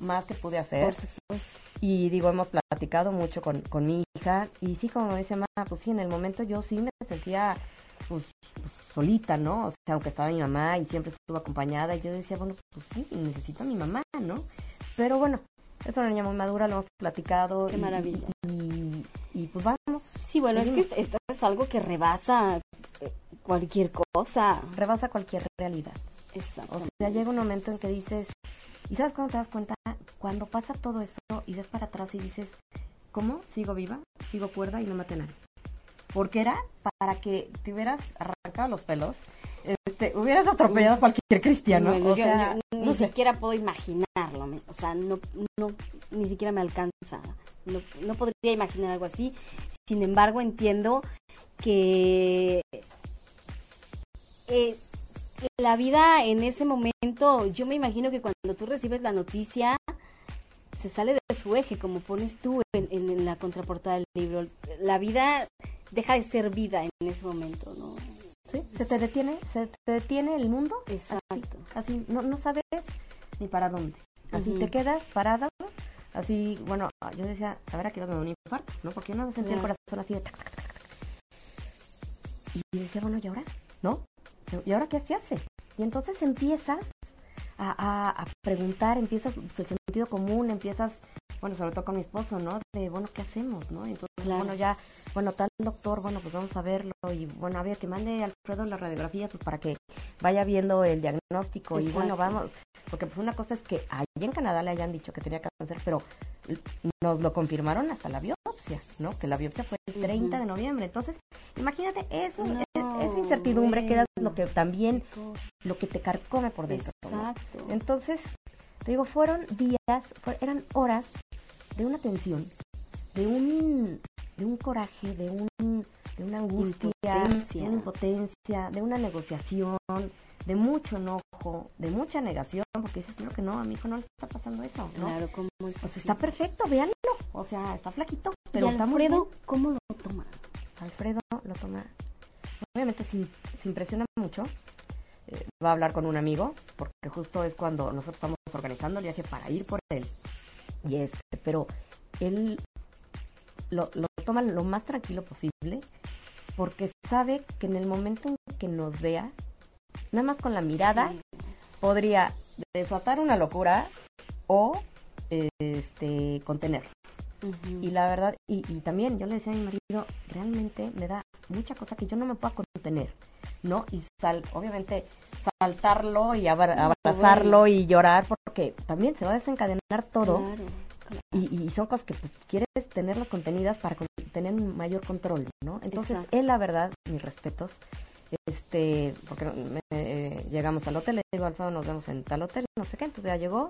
[SPEAKER 4] más que pude hacer.
[SPEAKER 3] Por supuesto.
[SPEAKER 4] Y digo, hemos platicado mucho con, con mi hija. Y sí, como me dice mamá, pues sí, en el momento yo sí me sentía pues, pues, solita, ¿no? O sea, aunque estaba mi mamá y siempre estuvo acompañada. Y yo decía, bueno, pues sí, necesito a mi mamá, ¿no? Pero bueno, es una niña muy madura, lo hemos platicado.
[SPEAKER 3] Qué
[SPEAKER 4] y-
[SPEAKER 3] maravilla.
[SPEAKER 4] Y, y, pues vamos,
[SPEAKER 3] Sí, bueno, es que esto, es algo que rebasa eh, cualquier cosa.
[SPEAKER 4] rebasa cualquier realidad. O
[SPEAKER 3] Exacto.
[SPEAKER 4] sea, llega un momento en que dices, ¿y sabes cuándo te das cuenta? Cuando pasa todo eso y ves para atrás y dices, ¿cómo? ¿Sigo viva? ¿Sigo cuerda y no maté a nadie? Porque era para que te hubieras arrancado los pelos, este, hubieras atropellado a cualquier cristiano.
[SPEAKER 3] Bueno,
[SPEAKER 4] o
[SPEAKER 3] yo-
[SPEAKER 4] sea,
[SPEAKER 3] yo ni
[SPEAKER 4] no sé.
[SPEAKER 3] siquiera puedo imaginarlo. me- O sea, no, no, ni siquiera me alcanza. No, no podría imaginar algo así. Sin embargo, entiendo que eh, la vida en ese momento, yo me imagino que cuando tú recibes la noticia, se sale de su eje, como pones tú en, en la contraportada del libro. La vida deja de ser vida en ese momento, ¿no?
[SPEAKER 4] ¿Sí? Se te detiene, se te detiene el mundo.
[SPEAKER 3] Exacto.
[SPEAKER 4] Así, no, no sabes ni para dónde. Así te quedas parada, así, bueno, yo decía, a ver, aquí no me da un infarto, ¿no? Porque yo no sentía el corazón así de tac, tac, tac, tac. Y decía, bueno, ¿y ahora? ¿No? ¿Y ahora qué se hace? Y entonces empiezas a, a, a preguntar, empiezas pues, el sentido común, empiezas bueno, sobre todo con mi esposo, ¿no? De, bueno, ¿qué hacemos, no? Entonces, bueno, ya, bueno, tal doctor, bueno, pues vamos a verlo y, bueno, a ver, que mande Alfredo la radiografía, pues para que vaya viendo el diagnóstico y, bueno, vamos, porque pues una cosa es que allá en Canadá le hayan dicho que tenía cáncer, pero nos lo confirmaron hasta la biopsia, ¿no? Que la biopsia fue el 30 de noviembre. Entonces, imagínate eso, e, esa incertidumbre que era lo que también, lo que te carcome por dentro.
[SPEAKER 3] Exacto.
[SPEAKER 4] Entonces, te digo, fueron días, eran horas de una tensión, de un, de un coraje, de, un, de una angustia,
[SPEAKER 3] Impotencia.
[SPEAKER 4] de una impotencia, de una negociación, de mucho enojo, de mucha negación, porque dices, claro que no, a mi hijo no le está pasando eso, ¿no?
[SPEAKER 3] Claro, ¿cómo es
[SPEAKER 4] Pues está perfecto, véanlo, o sea, está flaquito, pero
[SPEAKER 3] ¿Y
[SPEAKER 4] está muy
[SPEAKER 3] Alfredo cómo lo toma?
[SPEAKER 4] Alfredo lo toma, obviamente se, se impresiona mucho, eh, va a hablar con un amigo, porque justo es cuando nosotros estamos organizando el viaje para ir por él, y este, pero él lo, lo toma lo más tranquilo posible, porque sabe que en el momento en que nos vea, nada más con la mirada,
[SPEAKER 3] Sí.
[SPEAKER 4] podría desatar una locura o este contener.
[SPEAKER 3] Ujú.
[SPEAKER 4] Y la verdad, y, y también yo le decía a mi marido, realmente me da mucha cosa que yo no me pueda contener, ¿no? Y sal, obviamente saltarlo y abra- abrazarlo y llorar porque también se va a desencadenar todo
[SPEAKER 3] Claro, claro.
[SPEAKER 4] y, y son cosas que pues quieres tenerlas contenidas para con- tener un mayor control, ¿no? Entonces,
[SPEAKER 3] Exacto.
[SPEAKER 4] él la verdad, mis respetos, este, porque me- eh, llegamos al hotel, le digo, Alfredo, nos vemos en tal hotel, no sé qué, entonces ya llegó,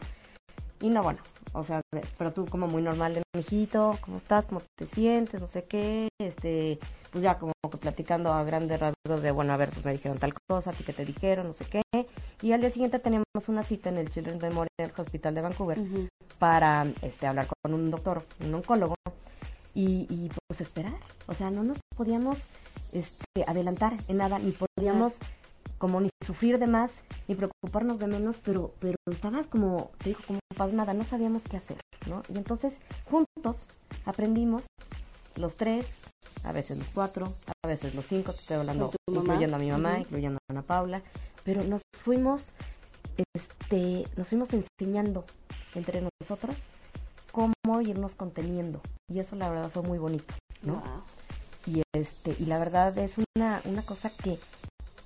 [SPEAKER 4] y no, bueno, o sea, pero tú como muy normal de mijito, ¿cómo estás? ¿Cómo te sientes? No sé qué, este, pues ya como que platicando a grandes rasgos de, bueno, a ver, pues me dijeron tal cosa, a ti que te dijeron, no sé qué, y al día siguiente teníamos una cita en el Children's Memorial Hospital de Vancouver para este hablar con un doctor, un oncólogo, y, y, pues esperar. O sea, no nos podíamos este, adelantar en nada, ni podíamos como ni sufrir de más, ni preocuparnos de menos, pero, pero estabas como, te digo, como pasmada, no sabíamos qué hacer, ¿no? Y entonces, juntos, aprendimos, los tres, a veces los cuatro, a veces los cinco, te estoy hablando, incluyendo a mi mamá, incluyendo a Ana Paula, pero nos fuimos, este, nos fuimos enseñando entre nosotros cómo irnos conteniendo. Y eso la verdad fue muy bonito, ¿no?
[SPEAKER 3] Wow.
[SPEAKER 4] Y este, y la verdad es una, una cosa que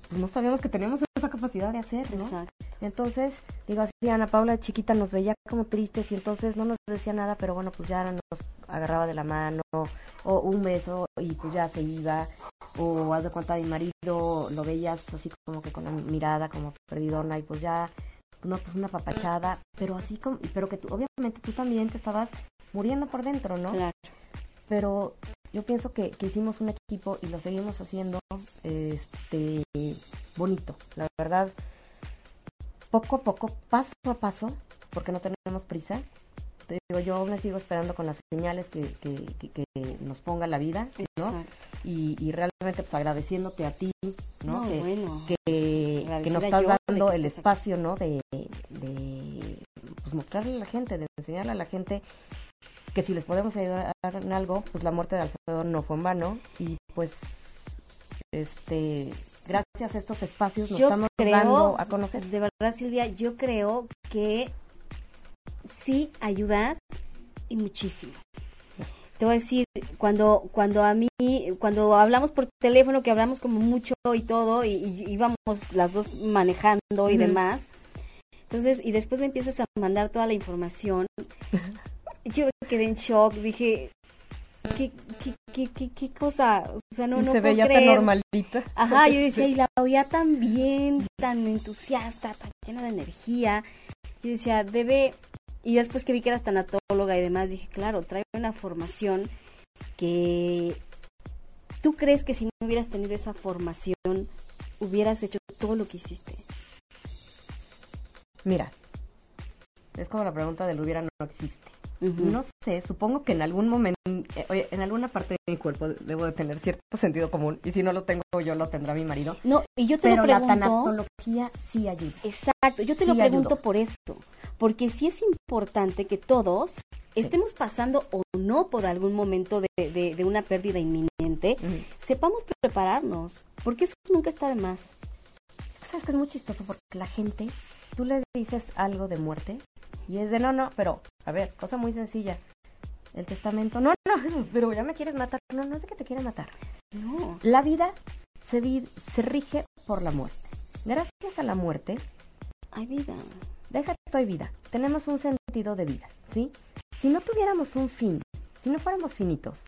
[SPEAKER 4] pues, no sabíamos que teníamos esa capacidad de hacer, ¿no?
[SPEAKER 3] Exacto.
[SPEAKER 4] Entonces, digo así, Ana Paula chiquita nos veía como tristes y entonces no nos decía nada, pero bueno, pues ya nos agarraba de la mano, o un beso y pues ya se iba, o haz de cuenta mi marido, lo veías así como que con la mirada como perdidona y pues ya, no, pues una papachada, pero así como, pero que tú, obviamente tú también te estabas muriendo por dentro, ¿no?
[SPEAKER 3] Claro.
[SPEAKER 4] pero yo pienso que, que hicimos un equipo y lo seguimos haciendo este bonito. La verdad poco a poco paso a paso porque no tenemos prisa. Te digo yo me sigo esperando con las señales que, que, que- que nos ponga la vida no y, y realmente pues agradeciéndote a ti no,
[SPEAKER 3] No,
[SPEAKER 4] que,
[SPEAKER 3] bueno.
[SPEAKER 4] que, nos estás dando el espacio, ¿no? De, de pues, mostrarle a la gente, de enseñarle a la gente que si les podemos ayudar en algo, pues la muerte de Alfredo no fue en vano y pues este gracias a estos espacios nos
[SPEAKER 3] Yo
[SPEAKER 4] estamos
[SPEAKER 3] creo,
[SPEAKER 4] dando a conocer.
[SPEAKER 3] de verdad Silvia, yo creo que sí ayudas y muchísimo. Te voy a decir, cuando, cuando a mí, cuando hablamos por teléfono, que hablamos como mucho y todo, y, y íbamos las dos manejando y demás, entonces, y después me empiezas a mandar toda la información, yo quedé en shock, dije, ¿qué, qué, qué, qué, qué cosa? O sea, no,
[SPEAKER 4] y
[SPEAKER 3] no
[SPEAKER 4] se veía tan normalita.
[SPEAKER 3] Ajá, yo decía, y la oía tan bien, tan entusiasta, tan llena de energía. Yo decía, debe... Y después que vi que eras tanatóloga y demás, dije, claro, trae una formación que... ¿Tú crees que si no hubieras tenido esa formación, hubieras hecho todo lo que hiciste?
[SPEAKER 4] Mira, es como la pregunta del hubiera no existe. No sé, supongo que en algún momento, eh, en alguna parte de mi cuerpo debo de tener cierto sentido común y si no lo tengo yo lo tendrá mi marido.
[SPEAKER 3] No, y yo te
[SPEAKER 4] Pero
[SPEAKER 3] lo
[SPEAKER 4] la
[SPEAKER 3] pregunto.
[SPEAKER 4] tanatología sí ayuda.
[SPEAKER 3] Exacto, yo te
[SPEAKER 4] Sí
[SPEAKER 3] lo pregunto por eso, porque sí es importante que todos estemos pasando o no por algún momento de, de- de una pérdida inminente, sepamos prepararnos, porque eso nunca está de más.
[SPEAKER 4] Sabes que es muy chistoso porque la gente, tú le dices algo de muerte y es de no, no, pero a ver, cosa muy sencilla. El testamento, no, no, pero ya me quieres matar. No, no es de que te quiera matar.
[SPEAKER 3] No.
[SPEAKER 4] La vida se, vi- se rige por la muerte. Gracias a la muerte,
[SPEAKER 3] Hay vida.
[SPEAKER 4] déjate hay vida. Tenemos un sentido de vida, ¿sí? Si no tuviéramos un fin, si no fuéramos finitos,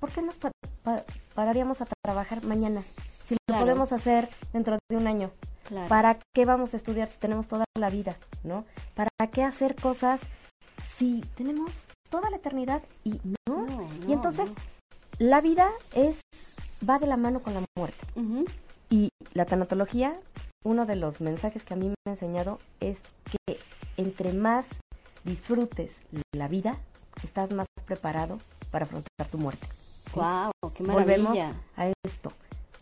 [SPEAKER 4] ¿por qué nos pa- pa- pararíamos a trabajar mañana? Si lo
[SPEAKER 3] Claro.
[SPEAKER 4] podemos hacer dentro de un año.
[SPEAKER 3] Claro.
[SPEAKER 4] ¿Para qué vamos a estudiar si tenemos toda la vida, no? ¿Para qué hacer cosas si tenemos toda la eternidad y no?
[SPEAKER 3] No,
[SPEAKER 4] y
[SPEAKER 3] no,
[SPEAKER 4] entonces la vida es va de la mano con la muerte. Y la tanatología, uno de los mensajes que a mí me ha enseñado es que entre más disfrutes la vida, estás más preparado para afrontar tu muerte. ¿sí?
[SPEAKER 3] Guau, qué
[SPEAKER 4] Volvemos
[SPEAKER 3] maravilla.
[SPEAKER 4] a esto,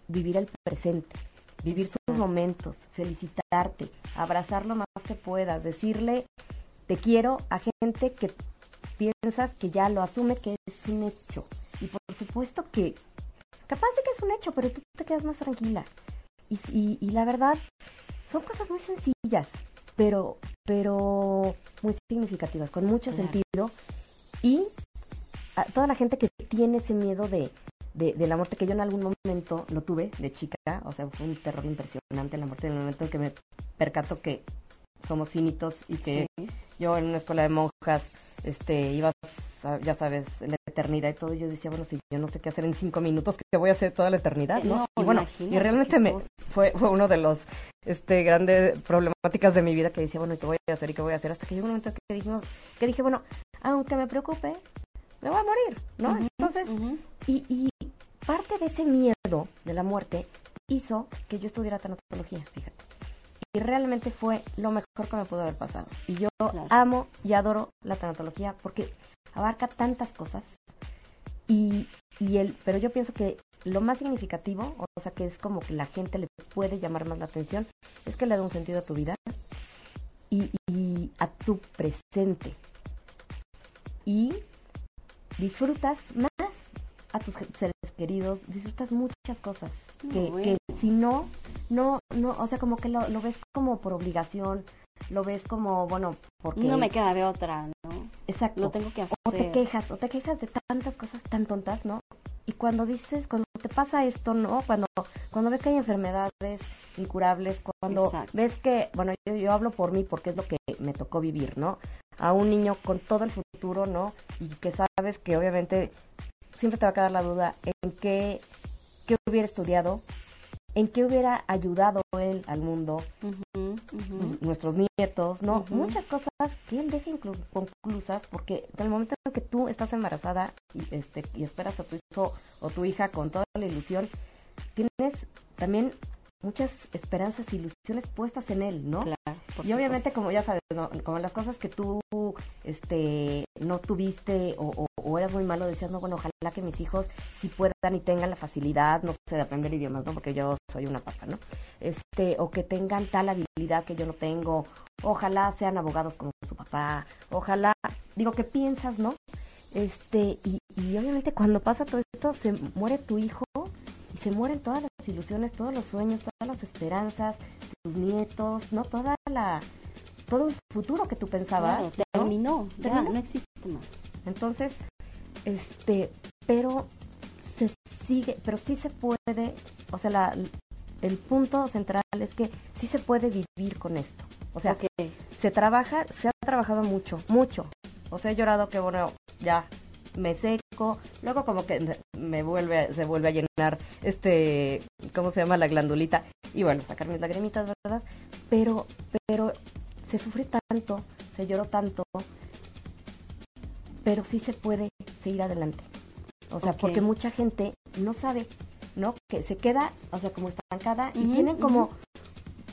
[SPEAKER 4] vivir el presente, vivir
[SPEAKER 3] Exacto.
[SPEAKER 4] tus momentos, felicitarte, abrazar lo más que puedas, decirle te quiero a gente que piensas que ya lo asume que es un hecho. Y por supuesto que capaz de que es un hecho, pero tú te quedas más tranquila. Y, y- y la verdad, son cosas muy sencillas, pero, pero muy significativas, con mucho
[SPEAKER 3] Claro.
[SPEAKER 4] sentido. Y a toda la gente que tiene ese miedo de, de, de la muerte, que yo en algún momento lo tuve de chica, o sea, fue un terror impresionante la muerte en el momento en que me percato que somos finitos y que
[SPEAKER 3] Sí.
[SPEAKER 4] Yo en una escuela de monjas este ibas a- ya sabes la eternidad y todo y yo decía bueno si yo no sé qué hacer en cinco minutos que voy a hacer toda la eternidad no,
[SPEAKER 3] no,
[SPEAKER 4] y bueno y realmente me fue fue uno de los este grandes problemáticas de mi vida que decía bueno ¿y qué voy a hacer y qué voy a hacer hasta que llegó un momento que dije que dije bueno aunque me preocupe me voy a morir no entonces y, y parte de ese miedo de la muerte hizo que yo estudiara tanatología, fíjate. Y realmente fue lo mejor que me pudo haber pasado. Y yo
[SPEAKER 3] Claro.
[SPEAKER 4] amo y adoro la tanatología porque abarca tantas cosas. Y, y el, pero yo pienso que lo más significativo, o sea, que es como que la gente le puede llamar más la atención, es que le da un sentido a tu vida y, y a tu presente. Y disfrutas más a tus seres queridos, disfrutas muchas cosas que,
[SPEAKER 3] Bueno.
[SPEAKER 4] que si no, no, no, o sea, como que lo, lo ves como por obligación, lo ves como, bueno, porque...
[SPEAKER 3] No me queda de otra, ¿no?
[SPEAKER 4] Exacto.
[SPEAKER 3] Lo tengo que hacer.
[SPEAKER 4] O te quejas, o te quejas de tantas cosas tan tontas, ¿no? Y cuando dices, cuando te pasa esto, ¿no? Cuando, cuando ves que hay enfermedades incurables, cuando
[SPEAKER 3] Exacto.
[SPEAKER 4] ves que, bueno, yo, yo hablo por mí porque es lo que me tocó vivir, ¿no? A un niño con todo el futuro, ¿no? Y que sabes que obviamente siempre te va a quedar la duda en qué, qué hubiera estudiado, en qué hubiera ayudado él al mundo, nuestros nietos, ¿no? Muchas cosas que él deja conclusas porque en el momento en que tú estás embarazada y, este, y esperas a tu hijo o tu hija con toda la ilusión, tienes también muchas esperanzas e ilusiones puestas en él, ¿no?
[SPEAKER 3] Claro,
[SPEAKER 4] y obviamente,
[SPEAKER 3] supuesto.
[SPEAKER 4] como ya sabes, ¿no? como las cosas que tú este, no tuviste o, o- o eras muy malo, decías, no, bueno, ojalá que mis hijos sí puedan y tengan la facilidad, no sé, de aprender idiomas, ¿no? Porque yo soy una papa, ¿no? Este, o que tengan tal habilidad que yo no tengo, ojalá sean abogados como su papá, ojalá, digo, que piensas, ¿no? Este, y, y obviamente cuando pasa todo esto, se muere tu hijo se mueren todas las ilusiones, todos los sueños, todas las esperanzas, tus nietos, ¿no? Toda la, todo el futuro que tú pensabas.
[SPEAKER 3] Claro,
[SPEAKER 4] ¿no?
[SPEAKER 3] terminó, ya,
[SPEAKER 4] Terminó.
[SPEAKER 3] no existe más.
[SPEAKER 4] Entonces, este, pero se sigue, pero sí se puede, o sea, la, el punto central es que sí se puede vivir con esto. O sea,
[SPEAKER 3] Ok.
[SPEAKER 4] se trabaja, se ha trabajado mucho, mucho. O sea, he llorado que bueno, ya me seco, luego como que me- vuelve, se vuelve a llenar este, ¿cómo se llama? La glandulita y bueno, sacar mis lagrimitas, ¿verdad? Pero, pero se sufre tanto, se lloró tanto, pero sí se puede seguir adelante. O sea, porque mucha gente no sabe, ¿no? Que se queda, o sea, como estancada y tienen como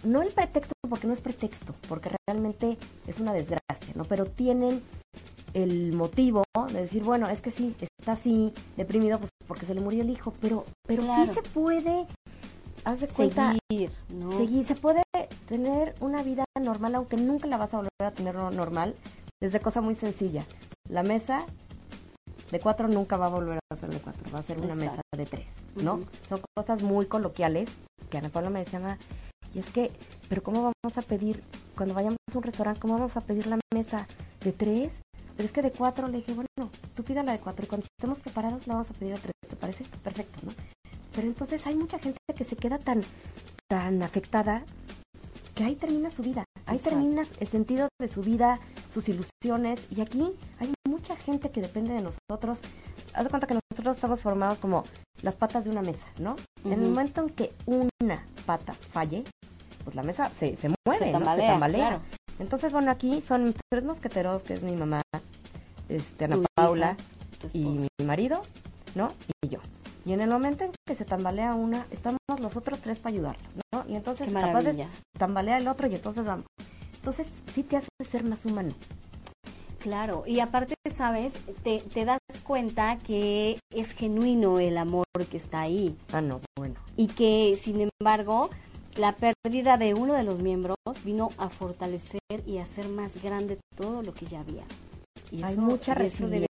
[SPEAKER 4] no el pretexto, porque no es pretexto, porque realmente es una desgracia, ¿no? Pero tienen el motivo de decir, bueno, es que sí, está así, deprimido, pues porque se le murió el hijo, pero, pero sí se puede, haz de cuenta,
[SPEAKER 3] seguir, ¿no?
[SPEAKER 4] seguir, se puede tener una vida normal, aunque nunca la vas a volver a tener normal, desde cosa muy sencilla. La mesa de cuatro nunca va a volver a ser de cuatro, va a ser una mesa de tres, ¿no? Son cosas muy coloquiales que Ana Paula me decía, y es que, pero ¿cómo vamos a pedir, cuando vayamos a un restaurante, cómo vamos a pedir la mesa de tres? Pero es que de cuatro le dije, bueno, tú pida la de cuatro y cuando estemos preparados la vamos a pedir a tres, ¿te parece? Perfecto, ¿no? Pero entonces hay mucha gente que se queda tan, tan afectada que ahí termina su vida, ahí termina el sentido de su vida, sus ilusiones y aquí hay mucha gente que depende de nosotros. Haz de cuenta que nosotros estamos formados como las patas de una mesa, ¿no? En el momento en que una pata falle, pues la mesa se, se mueve, se tambalea. Se tambalea. Entonces, bueno, aquí son mis tres mosqueteros, que es mi mamá, este, Ana Paula y mi marido, ¿no? Y yo. Y en el momento en que se tambalea una, estamos los otros tres para ayudarlo, ¿no? Y entonces capaz de tambalea el otro y entonces vamos. Entonces sí te hace ser más humano.
[SPEAKER 3] Claro, y aparte, sabes, te, te, das cuenta que es genuino el amor que está ahí.
[SPEAKER 4] Ah, no, bueno.
[SPEAKER 3] Y que, sin embargo, la pérdida de uno de los miembros vino a fortalecer y a hacer más grande todo lo que ya había.
[SPEAKER 4] Y hay mucha resiliencia,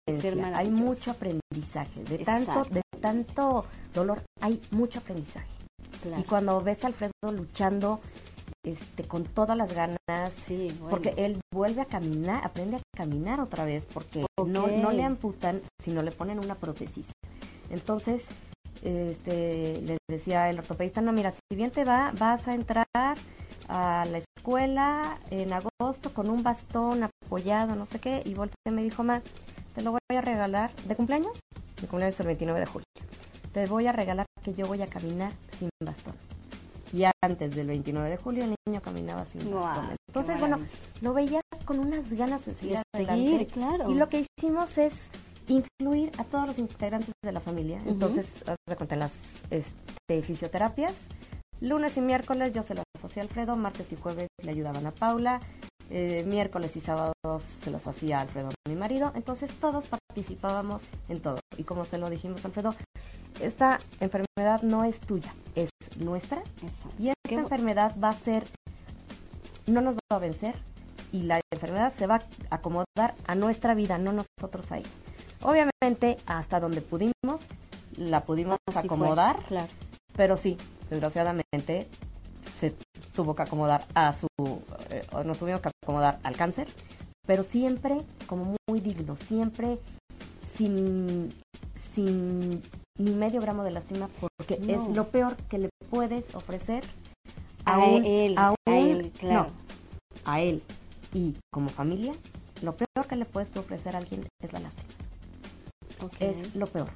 [SPEAKER 4] hay mucho aprendizaje. De tanto, de tanto dolor, hay mucho aprendizaje. Y cuando ves a Alfredo luchando este, con todas las ganas,
[SPEAKER 3] sí,
[SPEAKER 4] porque él vuelve a caminar, aprende a caminar otra vez, porque no, no le amputan, sino le ponen una prótesis. Entonces, este, les decía el ortopedista, no, mira, si bien te va, vas a entrar a la escuela en agosto con un bastón apoyado, no sé qué, y volteé y me dijo, ma, te lo voy a regalar, ¿de cumpleaños? Mi cumpleaños es el 29 de julio. Te voy a regalar que yo voy a caminar sin bastón. Y antes del 29 de julio el niño caminaba sin bastón. Entonces, bueno, lo veías con unas ganas de seguir.
[SPEAKER 3] Claro.
[SPEAKER 4] Y lo que hicimos es incluir a todos los integrantes de la familia. Entonces, haz las este, fisioterapias. Lunes y miércoles yo se las hacía a Alfredo, martes y jueves le ayudaban a Paula, eh, miércoles y sábados se las hacía Alfredo a mi marido. Entonces todos participábamos en todo. Y como se lo dijimos a Alfredo, esta enfermedad no es tuya, es nuestra. Y esta enfermedad va a ser, no nos va a vencer y la enfermedad se va a acomodar a nuestra vida, no nosotros ahí. Obviamente, hasta donde pudimos, la pudimos acomodar,
[SPEAKER 3] claro.
[SPEAKER 4] pero sí, desgraciadamente se tuvo que acomodar a su, eh, nos tuvimos que acomodar al cáncer, pero siempre como muy digno, siempre sin, sin ni medio gramo de lástima, porque es lo peor que le puedes ofrecer
[SPEAKER 3] a, él, a, él, claro.
[SPEAKER 4] a él y como familia, lo peor que le puedes ofrecer a alguien es la lástima. Es lo peor.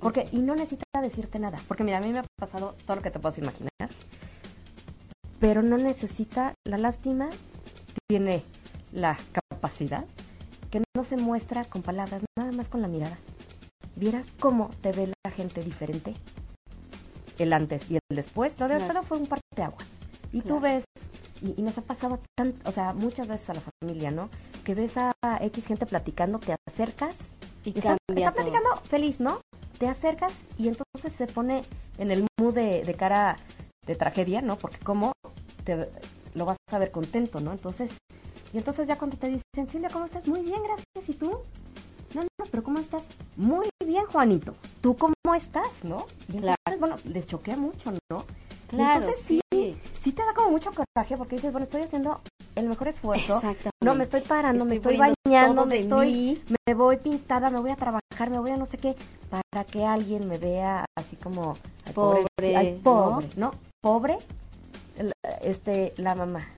[SPEAKER 4] Porque, y no necesita decirte nada. Porque mira, a mí me ha pasado todo lo que te puedes imaginar. Pero no necesita, la lástima tiene la capacidad que no se muestra con palabras, nada más con la mirada. ¿Vieras cómo te ve la gente diferente? El antes y el después. Lo de claro. fue un parteaguas. Y tú ves, y, nos ha pasado tanto, o sea, muchas veces a la familia, ¿no? Que ves a X gente platicando, te acercas y, está, platicando feliz, ¿no? Te acercas y entonces se pone en el mood de, cara de tragedia, ¿no? Porque cómo te lo vas a ver contento, ¿no? Entonces, y entonces ya cuando te dicen, Silvia, ¿cómo estás? Muy bien, gracias. ¿Y tú? No, no, pero ¿cómo estás? Muy bien, Juanito. ¿Tú cómo estás, no? Y entonces, bueno, les choquea mucho, ¿no?
[SPEAKER 3] Claro,
[SPEAKER 4] entonces sí, sí, te da como mucho coraje porque dices, bueno, estoy haciendo el mejor esfuerzo. No, me estoy parando, me estoy bañando, me estoy, me voy pintada, me voy a trabajar, me voy a no sé qué, para que alguien me vea así como
[SPEAKER 3] pobre,
[SPEAKER 4] pobre, ¿no? Pobre, este, la mamá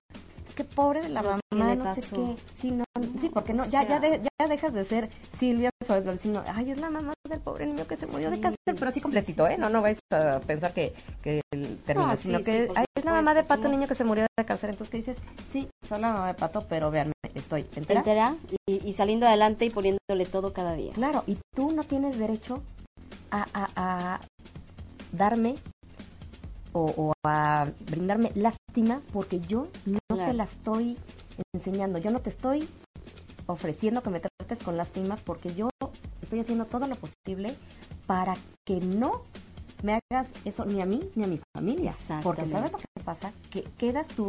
[SPEAKER 4] pobre de la mamá, no sé qué. Sí, no, sí, porque no, ya, ya, ya dejas de ser Silvia Suárez sino, ay, es la mamá del pobre niño que se murió de cáncer, pero así completito, ¿eh? No, no vais a pensar que, que termina, sino que es la mamá de Pato, el niño que se murió de cáncer. Entonces, ¿qué dices? Sí, soy la mamá de Pato, pero veanme, estoy entera.
[SPEAKER 3] Entera y, y saliendo adelante y poniéndole todo cada día.
[SPEAKER 4] Claro, y tú no tienes derecho a, a, a darme o, a brindarme lástima porque yo no
[SPEAKER 3] Claro.
[SPEAKER 4] te la estoy enseñando, yo no te estoy ofreciendo que me trates con lástima porque yo estoy haciendo todo lo posible para que no me hagas eso ni a mí ni a mi familia. Porque sabes lo que pasa, que quedas tú,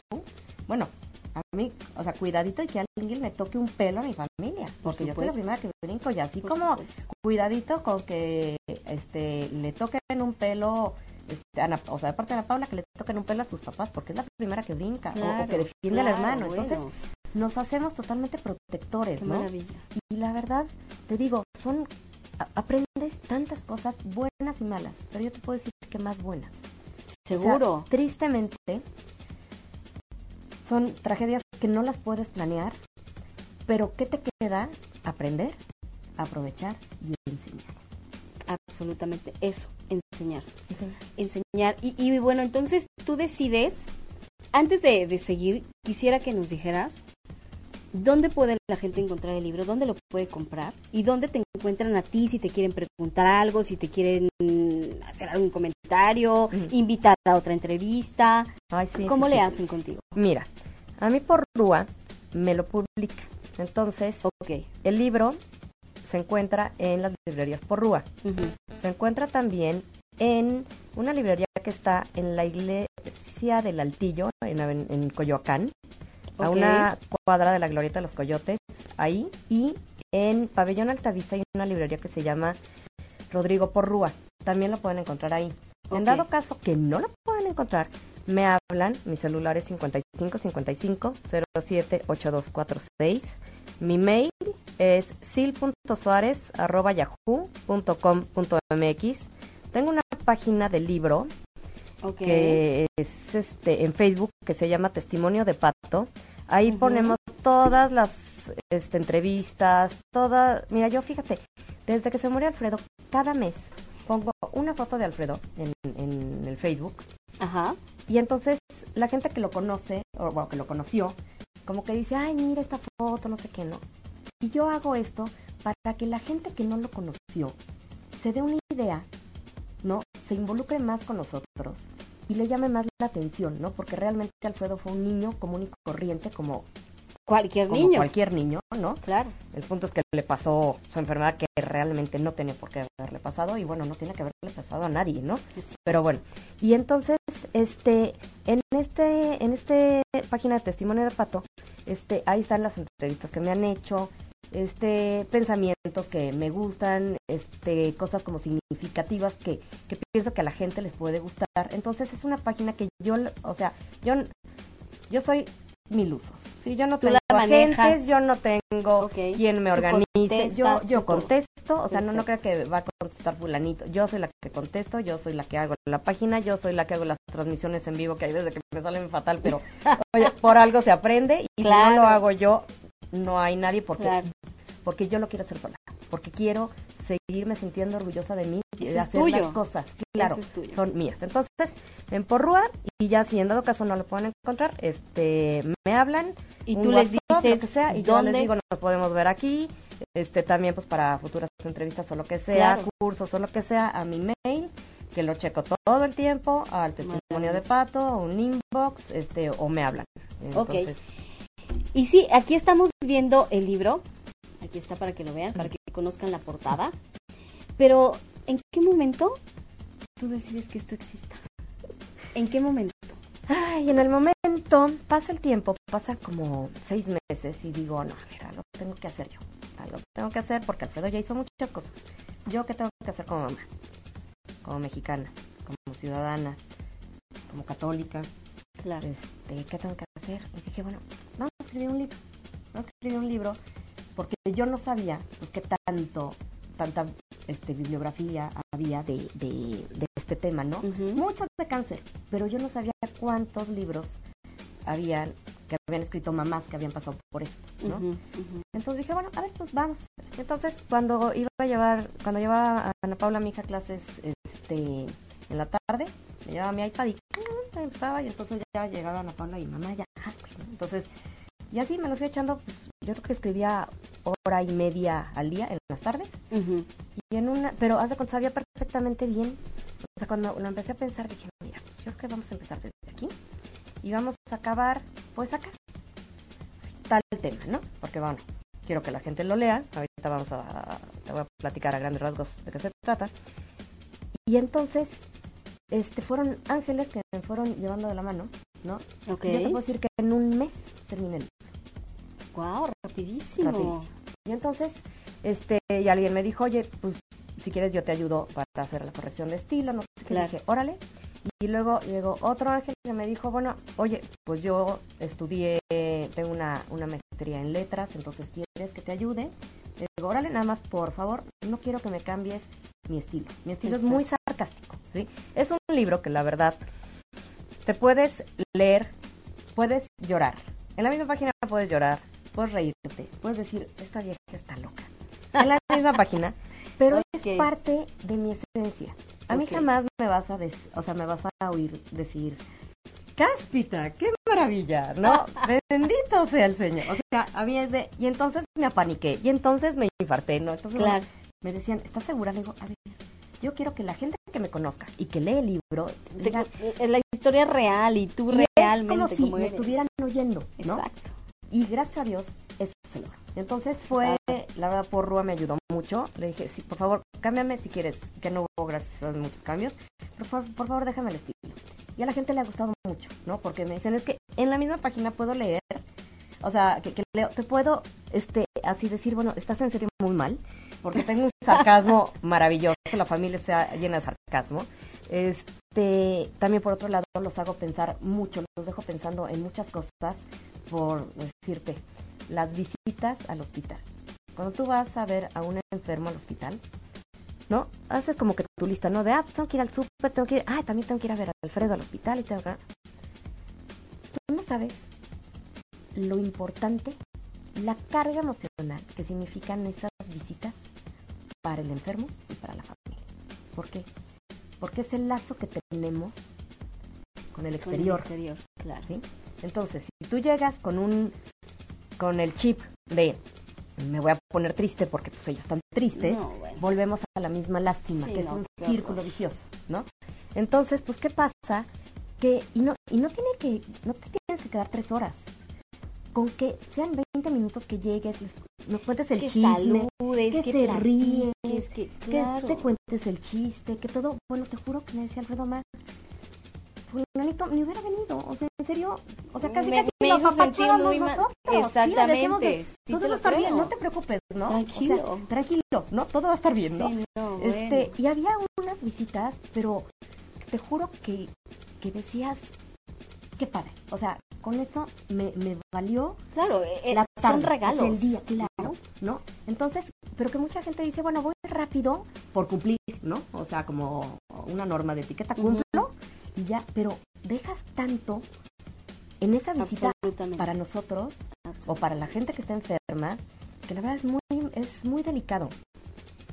[SPEAKER 4] bueno, a mí, o sea, cuidadito y que alguien le toque un pelo a mi familia,
[SPEAKER 3] Por
[SPEAKER 4] porque yo soy la primera que brinco y así
[SPEAKER 3] Por
[SPEAKER 4] como
[SPEAKER 3] supuesto.
[SPEAKER 4] cuidadito con que este le toquen un pelo este, Ana- o sea, de parte de Ana Paula, que le toquen un pelo a sus papás, porque es la primera que brinca, o- que defiende al
[SPEAKER 3] claro,
[SPEAKER 4] hermano.
[SPEAKER 3] bueno.
[SPEAKER 4] Entonces, nos hacemos totalmente protectores,
[SPEAKER 3] Qué
[SPEAKER 4] ¿no?
[SPEAKER 3] maravilla.
[SPEAKER 4] Y la verdad, te digo, son aprendes tantas cosas buenas y malas, pero yo te puedo decir que más buenas. O sea,
[SPEAKER 3] Seguro.
[SPEAKER 4] tristemente, son tragedias que no las puedes planear, pero ¿qué te queda? Aprender, aprovechar y enseñar.
[SPEAKER 3] Absolutamente. Eso, enseñar.
[SPEAKER 4] Enseñar.
[SPEAKER 3] enseñar. Y, y bueno, entonces tú decides, antes de, de seguir, quisiera que nos dijeras dónde puede la gente encontrar el libro, dónde lo puede comprar y dónde te encuentran a ti si te quieren preguntar algo, si te quieren hacer algún comentario, invitar a otra entrevista.
[SPEAKER 4] Ay, sí,
[SPEAKER 3] ¿Cómo
[SPEAKER 4] sí,
[SPEAKER 3] le
[SPEAKER 4] sí.
[SPEAKER 3] hacen contigo?
[SPEAKER 4] Mira, a mí por Rúa me lo publica. Entonces,
[SPEAKER 3] Ok.
[SPEAKER 4] el libro se encuentra en las librerías por Rúa. Se encuentra también en una librería que está en la iglesia del Altillo, en, Coyoacán, a una cuadra de la Glorieta de los Coyotes, ahí. Y en Pabellón Altavista hay una librería que se llama Rodrigo Porrúa. También lo pueden encontrar ahí. En dado caso que no lo puedan encontrar, me hablan, mi celular es 55 55 07 8246. Mi mail es sil.suárez arroba yahoo.com.mx. Tengo una página de libro que es este en Facebook que se llama Testimonio de Pato. Ahí ponemos todas las este, entrevistas, todas. Mira, yo fíjate, desde que se murió Alfredo, cada mes pongo una foto de Alfredo en, en el Facebook
[SPEAKER 3] Ajá.
[SPEAKER 4] y entonces la gente que lo conoce, o bueno, que lo conoció, como que dice, ay, mira esta foto, no sé qué, ¿no? Y yo hago esto para que la gente que no lo conoció se dé una idea. Se involucre más con nosotros y le llame más la atención, ¿no? Porque realmente Alfredo fue un niño común y corriente como,
[SPEAKER 3] Cualquier
[SPEAKER 4] como
[SPEAKER 3] niño.
[SPEAKER 4] cualquier niño, ¿no?
[SPEAKER 3] Claro.
[SPEAKER 4] El punto es que le pasó su enfermedad que realmente no tenía por qué haberle pasado y bueno, no tiene que haberle pasado a nadie, ¿no?
[SPEAKER 3] Sí.
[SPEAKER 4] Pero bueno, y entonces, este, en este, en este página de testimonio de Pato, este, ahí están las entrevistas que me han hecho, este, pensamientos que me gustan, este, cosas como significativas que, que pienso que a la gente les puede gustar. Entonces es una página que yo, o sea, yo, yo soy mil usos. Si yo no tengo agentes, yo no tengo quien me organice. Yo, yo contesto, o sea, no, no creo que va a contestar fulanito. Yo soy la que contesto, yo soy la que hago la página, yo soy la que hago las transmisiones en vivo, que hay veces que me salen fatal, pero oye, por algo se aprende. Y si no lo hago yo, no hay nadie porque,
[SPEAKER 3] Claro.
[SPEAKER 4] porque yo lo quiero hacer sola. Porque quiero seguirme sintiendo orgullosa de mí y de hacer
[SPEAKER 3] tuyo.
[SPEAKER 4] las cosas. Claro,
[SPEAKER 3] es
[SPEAKER 4] son mías. Entonces, en Porrúa, y ya si en dado caso no lo pueden encontrar, este me hablan
[SPEAKER 3] Y tú les
[SPEAKER 4] WhatsApp, lo
[SPEAKER 3] dices
[SPEAKER 4] que sea, y yo
[SPEAKER 3] dónde.
[SPEAKER 4] les digo, nos podemos ver aquí, este también pues para futuras entrevistas o lo que sea,
[SPEAKER 3] Claro.
[SPEAKER 4] cursos o lo que sea, a mi mail, que lo checo todo el tiempo, al testimonio de pato, un inbox, este, o me hablan. Entonces,
[SPEAKER 3] Y sí, aquí estamos viendo el libro. Aquí está para que lo vean, para que conozcan la portada. Pero, ¿en qué momento tú decides que esto exista? ¿En qué momento?
[SPEAKER 4] Ay, en el momento, pasa el tiempo, pasa como seis meses y digo, no, mira, lo tengo que hacer yo. Algo tengo que hacer porque Alfredo ya hizo muchas cosas. Yo qué tengo que hacer como mamá, como mexicana, como ciudadana, como católica.
[SPEAKER 3] Claro.
[SPEAKER 4] Este, ¿qué tengo que hacer? Y dije, bueno, vamos a escribir un libro. Vamos a escribir un libro porque yo no sabía pues, qué tanto, tanta este, bibliografía había de, de, de este tema, ¿no?
[SPEAKER 3] Ujú.
[SPEAKER 4] Muchos de cáncer, pero yo no sabía cuántos libros habían que habían escrito mamás que habían pasado por esto, ¿no? Entonces dije, bueno, a ver, pues vamos. Entonces, cuando iba a llevar, cuando llevaba a Ana Paula, mi hija, a clases este, en la tarde, me llevaba mi iPad y ah, empezaba, y entonces ya llegaba Ana Paula y mamá ya, ah, pues, ¿no? entonces, y así me lo fui echando, pues, yo creo que escribía hora y media al día en las tardes, y en una, pero haz de cuenta, sabía perfectamente bien, o sea, cuando lo empecé a pensar, dije, mira, pues, yo creo que vamos a empezar desde aquí, y vamos a acabar, pues acá. Tal tema, ¿no? Porque bueno, quiero que la gente lo lea. Ahorita vamos a, te voy a platicar a grandes rasgos de qué se trata. Y entonces, este, fueron ángeles que me fueron llevando de la mano, ¿no?
[SPEAKER 3] Ok.
[SPEAKER 4] Y yo te puedo decir que en un mes terminé el
[SPEAKER 3] Wow, rapidísimo.
[SPEAKER 4] rapidísimo. Y entonces, este, y alguien me dijo, oye, pues si quieres yo te ayudo para hacer la corrección de estilo, no sé qué.
[SPEAKER 3] Claro.
[SPEAKER 4] Le dije, órale. Y luego llegó otro ángel que me dijo, bueno, oye, pues yo estudié, tengo una, una maestría en letras, entonces quieres que te ayude. Le digo, órale, nada más, por favor, no quiero que me cambies mi estilo. Mi estilo es muy sarcástico, ¿sí? Es un libro que la verdad te puedes leer, puedes llorar. En la misma página puedes llorar, puedes reírte, puedes decir, esta vieja está loca. En la misma página, pero es parte de mi esencia. A mí jamás me vas a des- o sea, me vas a oír decir, cáspita, qué maravilla, ¿no? Bendito sea el Señor. O sea, a mí es de, y entonces me apaniqué, y entonces me infarté, ¿no? Entonces
[SPEAKER 3] Claro.
[SPEAKER 4] me decían, ¿estás segura? Le digo, a ver, yo quiero que la gente que me conozca y que lee el libro diga,
[SPEAKER 3] la historia real y tú
[SPEAKER 4] y es
[SPEAKER 3] realmente
[SPEAKER 4] como si
[SPEAKER 3] como
[SPEAKER 4] me estuvieran oyendo, ¿no?
[SPEAKER 3] Exacto.
[SPEAKER 4] Y gracias a Dios, eso se logra. Entonces fue, la verdad, por Rúa me ayudó mucho. Le dije, sí, por favor, cámbiame si quieres, que no hubo gracias a muchos cambios. Pero por, por favor, déjame el estilo. Y a la gente le ha gustado mucho, ¿no? Porque me dicen, es que en la misma página puedo leer, o sea, que, que leo, te puedo, este, así decir, bueno, estás en serio muy mal, porque tengo un sarcasmo maravilloso, la familia está llena de sarcasmo. Este, también por otro lado los hago pensar mucho, los dejo pensando en muchas cosas, por decirte, las visitas al hospital. Cuando tú vas a ver a un enfermo al hospital, ¿no? Haces como que tu lista, ¿no? De, ah, pues tengo que ir al súper, tengo que ir, ah, también tengo que ir a ver a Alfredo al hospital y tengo que... Tú no sabes lo importante, la carga emocional que significan esas visitas para el enfermo y para la familia. ¿Por qué? Porque es el lazo que tenemos con el
[SPEAKER 3] Con el
[SPEAKER 4] exterior.
[SPEAKER 3] exterior, claro.
[SPEAKER 4] ¿sí? Entonces, si tú llegas con un con el chip de me voy a poner triste porque pues ellos están tristes,
[SPEAKER 3] No, bueno.
[SPEAKER 4] volvemos a la misma lástima,
[SPEAKER 3] Sí,
[SPEAKER 4] que es un círculo
[SPEAKER 3] horror.
[SPEAKER 4] vicioso, ¿no? Entonces, pues, ¿qué pasa? Que, y no, y no tiene que, no te tienes que quedar tres horas. Con que sean 20 minutos que llegues, les- nos cuentes el
[SPEAKER 3] que
[SPEAKER 4] chisme,
[SPEAKER 3] saludes,
[SPEAKER 4] que
[SPEAKER 3] que,
[SPEAKER 4] se ríen,
[SPEAKER 3] que,
[SPEAKER 4] te cuentes el chiste, que todo, bueno, te juro que me decía Alfredo Omar, fulanito ni hubiera venido, o sea, en serio, o sea, casi
[SPEAKER 3] Me-
[SPEAKER 4] casi
[SPEAKER 3] me
[SPEAKER 4] nos apapachábamos nosotros.
[SPEAKER 3] Exactamente,
[SPEAKER 4] de,
[SPEAKER 3] sí
[SPEAKER 4] todo
[SPEAKER 3] te
[SPEAKER 4] va a estar bien, no te preocupes, ¿no?
[SPEAKER 3] Tranquilo.
[SPEAKER 4] O sea, tranquilo, ¿no? Todo va a estar bien, ¿no?
[SPEAKER 3] Sí, no,
[SPEAKER 4] Este,
[SPEAKER 3] bueno.
[SPEAKER 4] y había unas visitas, pero te juro que, que decías, qué padre. O sea, con eso me, me valió
[SPEAKER 3] Claro, eh,
[SPEAKER 4] la
[SPEAKER 3] son
[SPEAKER 4] tarde,
[SPEAKER 3] regalos.
[SPEAKER 4] el día, claro, ¿no? Entonces, pero que mucha gente dice, bueno, voy rápido por cumplir, ¿no? O sea, como una norma de etiqueta, cumplo y ya, pero dejas tanto en esa visita para nosotros o para la gente que está enferma, que la verdad es muy, es muy delicado.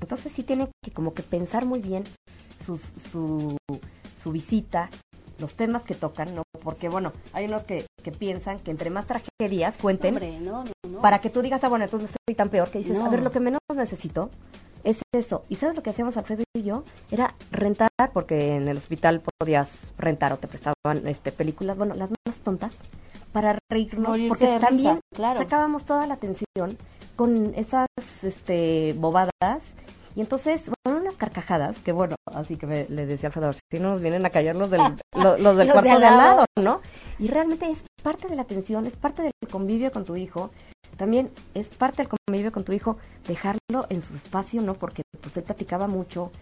[SPEAKER 4] Entonces sí tiene que como que pensar muy bien sus- su, su visita, los temas que tocan, ¿no? Porque bueno, hay unos que, que piensan que entre más tragedias cuenten,
[SPEAKER 3] Hombre, no, no, no.
[SPEAKER 4] para que tú digas, ah, bueno, entonces no estoy tan peor, que dices, a ver, lo que menos necesito es eso. ¿Y sabes lo que hacíamos Alfredo y yo? Era rentar, porque en el hospital podías rentar o te prestaban este películas, bueno, las más tontas, para reírnos,
[SPEAKER 3] Morirse
[SPEAKER 4] porque
[SPEAKER 3] risa,
[SPEAKER 4] también
[SPEAKER 3] claro.
[SPEAKER 4] sacábamos toda la atención con esas este, bobadas. Y entonces, bueno, unas carcajadas, que bueno, así que me, le decía Alfredo, si no nos vienen a callar los del, lo- los del
[SPEAKER 3] Los
[SPEAKER 4] cuarto
[SPEAKER 3] de al lado.
[SPEAKER 4] lado, ¿no? Y realmente es parte de la atención, es parte del convivio con tu hijo. También es parte del convivio con tu hijo dejarlo en su espacio, ¿no? Porque pues él platicaba mucho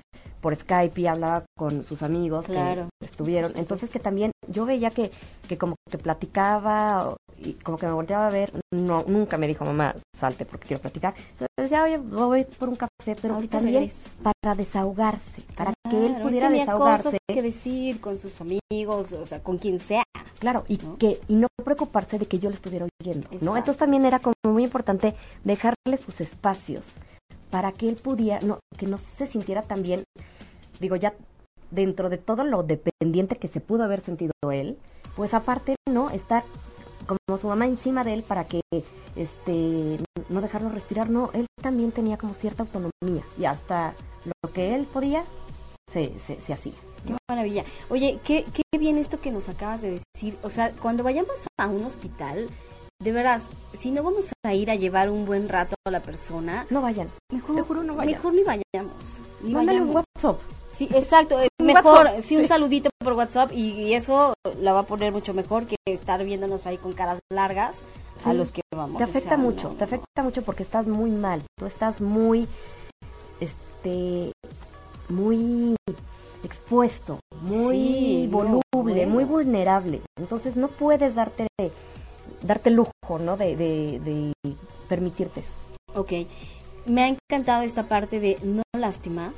[SPEAKER 4] por Skype y hablaba con sus amigos
[SPEAKER 3] Claro.
[SPEAKER 4] que estuvieron. Entonces que también yo veía que, que como que platicaba y como que me volteaba a ver, no, nunca me dijo mamá, salte porque quiero platicar. Entonces decía, oye, voy por un café, pero
[SPEAKER 3] Ahorita
[SPEAKER 4] también
[SPEAKER 3] regreso.
[SPEAKER 4] para desahogarse, para que él pudiera
[SPEAKER 3] tenía
[SPEAKER 4] desahogarse.
[SPEAKER 3] cosas que decir con sus amigos, o sea, con quien sea.
[SPEAKER 4] Claro, y
[SPEAKER 3] ¿no?
[SPEAKER 4] que y no preocuparse de que yo lo estuviera oyendo, ¿no? Entonces también era como muy importante dejarle sus espacios para que él pudiera, no, que no se sintiera también, digo ya dentro de todo lo dependiente que se pudo haber sentido él, pues aparte no estar como su mamá encima de él para que este no dejarlo respirar, no, él también tenía como cierta autonomía y hasta lo que él podía se, se, se hacía,
[SPEAKER 3] Qué maravilla. Oye, qué, qué bien esto que nos acabas de decir. O sea, cuando vayamos a un hospital, de veras, si no vamos a ir a llevar un buen rato a la persona,
[SPEAKER 4] No vayan.
[SPEAKER 3] mejor,
[SPEAKER 4] Te juro, no vayan.
[SPEAKER 3] mejor ni vayamos. Ni
[SPEAKER 4] Mándale un. WhatsApp.
[SPEAKER 3] Sí, exacto. mejor,
[SPEAKER 4] WhatsApp,
[SPEAKER 3] sí, un
[SPEAKER 4] sí.
[SPEAKER 3] saludito por WhatsApp y, y eso la va a poner mucho mejor que estar viéndonos ahí con caras largas a los que vamos.
[SPEAKER 4] Te
[SPEAKER 3] o
[SPEAKER 4] afecta
[SPEAKER 3] sea,
[SPEAKER 4] mucho,
[SPEAKER 3] no,
[SPEAKER 4] te afecta mucho porque estás muy mal, tú estás muy, este, muy expuesto, muy
[SPEAKER 3] no,
[SPEAKER 4] voluble, muy vulnerable. Entonces no puedes darte, darte lujo, ¿no? De, de, de permitirte eso.
[SPEAKER 3] Ok. Me ha encantado esta parte de no lastimar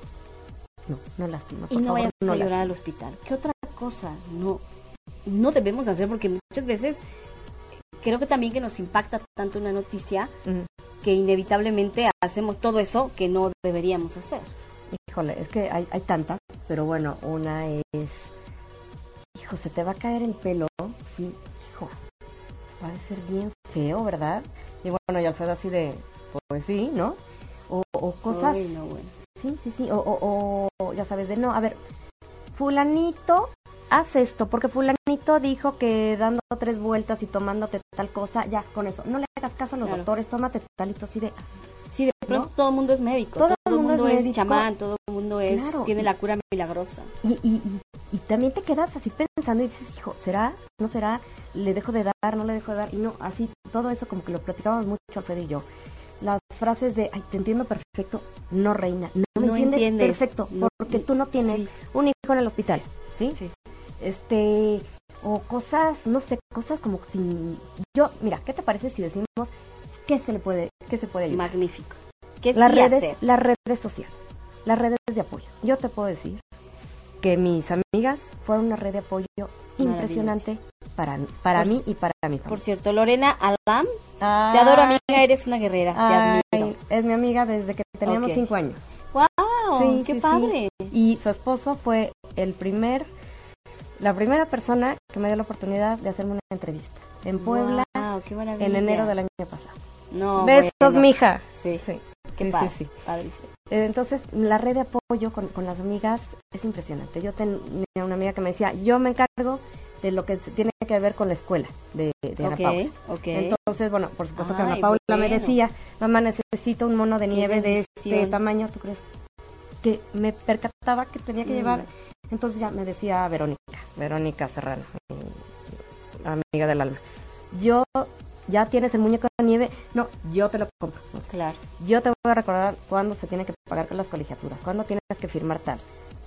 [SPEAKER 4] No, no lastima.
[SPEAKER 3] y
[SPEAKER 4] por
[SPEAKER 3] no
[SPEAKER 4] favor,
[SPEAKER 3] vayas
[SPEAKER 4] no
[SPEAKER 3] a llorar al hospital. ¿Qué otra cosa no, no debemos hacer? Porque muchas veces creo que también que nos impacta tanto una noticia que inevitablemente hacemos todo eso que no deberíamos hacer.
[SPEAKER 4] Híjole, es que hay, hay tantas, pero bueno, una es, hijo, se te va a caer el pelo, sí, hijo, va a ser bien feo, ¿verdad? Y bueno, y Alfredo así de, pues sí, ¿no? O, o cosas,
[SPEAKER 3] Ay, no, bueno.
[SPEAKER 4] Sí, sí, sí, o, o, o, ya sabes, de no, a ver, fulanito, haz esto, porque fulanito dijo que dando tres vueltas y tomándote tal cosa, ya, con eso, no le hagas caso a los
[SPEAKER 3] Claro.
[SPEAKER 4] doctores, tómate talito así de,
[SPEAKER 3] Sí, de pronto
[SPEAKER 4] ¿No?
[SPEAKER 3] todo el mundo es médico,
[SPEAKER 4] Todo el mundo
[SPEAKER 3] mundo,
[SPEAKER 4] es médico.
[SPEAKER 3] chamán, todo el mundo es
[SPEAKER 4] Claro.
[SPEAKER 3] tiene la cura milagrosa.
[SPEAKER 4] Y, y, y, y también te quedas así pensando y dices, hijo, ¿será? ¿No será? ¿Le dejo de dar? ¿No le dejo de dar? Y no, así, todo eso como que lo platicábamos mucho Alfredo y yo. Las frases de, ay, te entiendo perfecto, no reina, no me
[SPEAKER 3] No
[SPEAKER 4] entiendes,
[SPEAKER 3] entiendes,
[SPEAKER 4] perfecto,
[SPEAKER 3] no-
[SPEAKER 4] porque tú no tienes
[SPEAKER 3] Sí.
[SPEAKER 4] un hijo en el hospital, ¿sí?
[SPEAKER 3] Sí.
[SPEAKER 4] Este, o cosas, no sé, cosas como sin... Yo, mira, ¿qué te parece si decimos qué se le puede, qué se puede ayudar?
[SPEAKER 3] Magnífico. ¿Qué
[SPEAKER 4] las redes,
[SPEAKER 3] hacer?
[SPEAKER 4] las redes sociales, las redes de apoyo. Yo te puedo decir que mis amigas fueron una red de apoyo impresionante para, para
[SPEAKER 3] Por
[SPEAKER 4] mí y para mi
[SPEAKER 3] Por
[SPEAKER 4] familia.
[SPEAKER 3] cierto, Lorena Alam, te adoro amiga, eres una guerrera,
[SPEAKER 4] Ay,
[SPEAKER 3] te admiro.
[SPEAKER 4] es mi amiga desde que teníamos cinco años. Sí,
[SPEAKER 3] qué
[SPEAKER 4] sí, sí.
[SPEAKER 3] padre.
[SPEAKER 4] Y su esposo fue el primer, la primera persona que me dio la oportunidad de hacerme una entrevista en Puebla
[SPEAKER 3] Wow, qué maravilla.
[SPEAKER 4] en enero del año pasado.
[SPEAKER 3] No,
[SPEAKER 4] Besos,
[SPEAKER 3] bueno.
[SPEAKER 4] mija.
[SPEAKER 3] Sí,
[SPEAKER 4] Sí,
[SPEAKER 3] qué
[SPEAKER 4] sí,
[SPEAKER 3] padre,
[SPEAKER 4] sí. Eh, Entonces, la red de apoyo con, con las amigas es impresionante. Yo tenía una amiga que me decía, yo me encargo de lo que tiene que ver con la escuela de, de Ana
[SPEAKER 3] Ok,
[SPEAKER 4] Paula.
[SPEAKER 3] ok.
[SPEAKER 4] Entonces, bueno, por supuesto que Ana Paula me
[SPEAKER 3] bueno.
[SPEAKER 4] decía, mamá, necesito un mono de nieve de este tamaño, ¿tú crees? Que me percataba que tenía que
[SPEAKER 3] Mm.
[SPEAKER 4] llevar. Entonces ya me decía Verónica, Verónica Serrano, mi amiga del alma. Yo, ¿ya tienes el muñeco de nieve? No, yo te lo compro.
[SPEAKER 3] Claro.
[SPEAKER 4] yo te voy a recordar cuándo se tiene que pagar con las colegiaturas, cuándo tienes que firmar tal.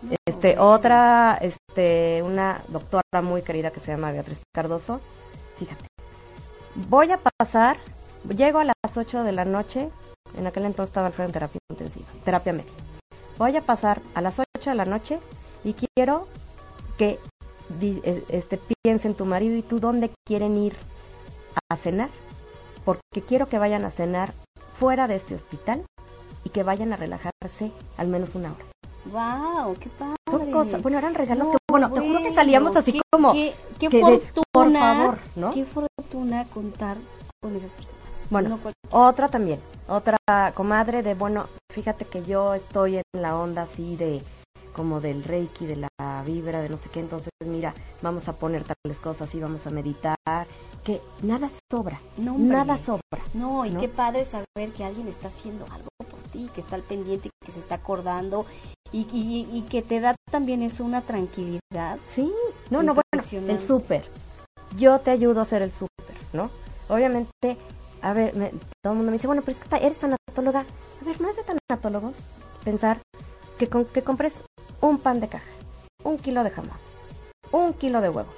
[SPEAKER 3] No,
[SPEAKER 4] Este, otra, este, una doctora muy querida que se llama Beatriz Cardoso. Fíjate, voy a pasar, llego a las 8 de la noche, en aquel entonces estaba Alfredo en terapia intensiva, terapia médica. Voy a pasar a las 8 de la noche y quiero que eh, este, piensen tu marido y tú dónde quieren ir a cenar, porque quiero que vayan a cenar fuera de este hospital y que vayan a relajarse al menos una hora.
[SPEAKER 3] Wow, qué padre.
[SPEAKER 4] Son cosas, bueno, eran regalos
[SPEAKER 3] No,
[SPEAKER 4] que, bueno, te juro que salíamos así
[SPEAKER 3] qué-
[SPEAKER 4] como,
[SPEAKER 3] Qué, qué
[SPEAKER 4] que de-
[SPEAKER 3] fortuna.
[SPEAKER 4] por favor, ¿no?
[SPEAKER 3] Qué fortuna contar con esas personas.
[SPEAKER 4] Bueno, Otra también, otra comadre de, bueno, fíjate que yo estoy en la onda así de, como del reiki, de la vibra, de no sé qué, entonces mira, vamos a poner tales cosas y vamos a meditar, que nada sobra,
[SPEAKER 3] no, hombre.
[SPEAKER 4] nada sobra.
[SPEAKER 3] No, y
[SPEAKER 4] ¿no?
[SPEAKER 3] qué padre saber que alguien está haciendo algo por ti, que está al pendiente, que se está acordando y, y, y que te da también eso una tranquilidad.
[SPEAKER 4] Sí, no, no, bueno, el súper. Yo te ayudo a hacer el súper, ¿no? Obviamente, a ver, me- todo el mundo me dice, bueno, pero es que eres tanatóloga. A ver, no es de tanatólogos pensar que, con, que compres un pan de caja, un kilo de jamón, un kilo de huevo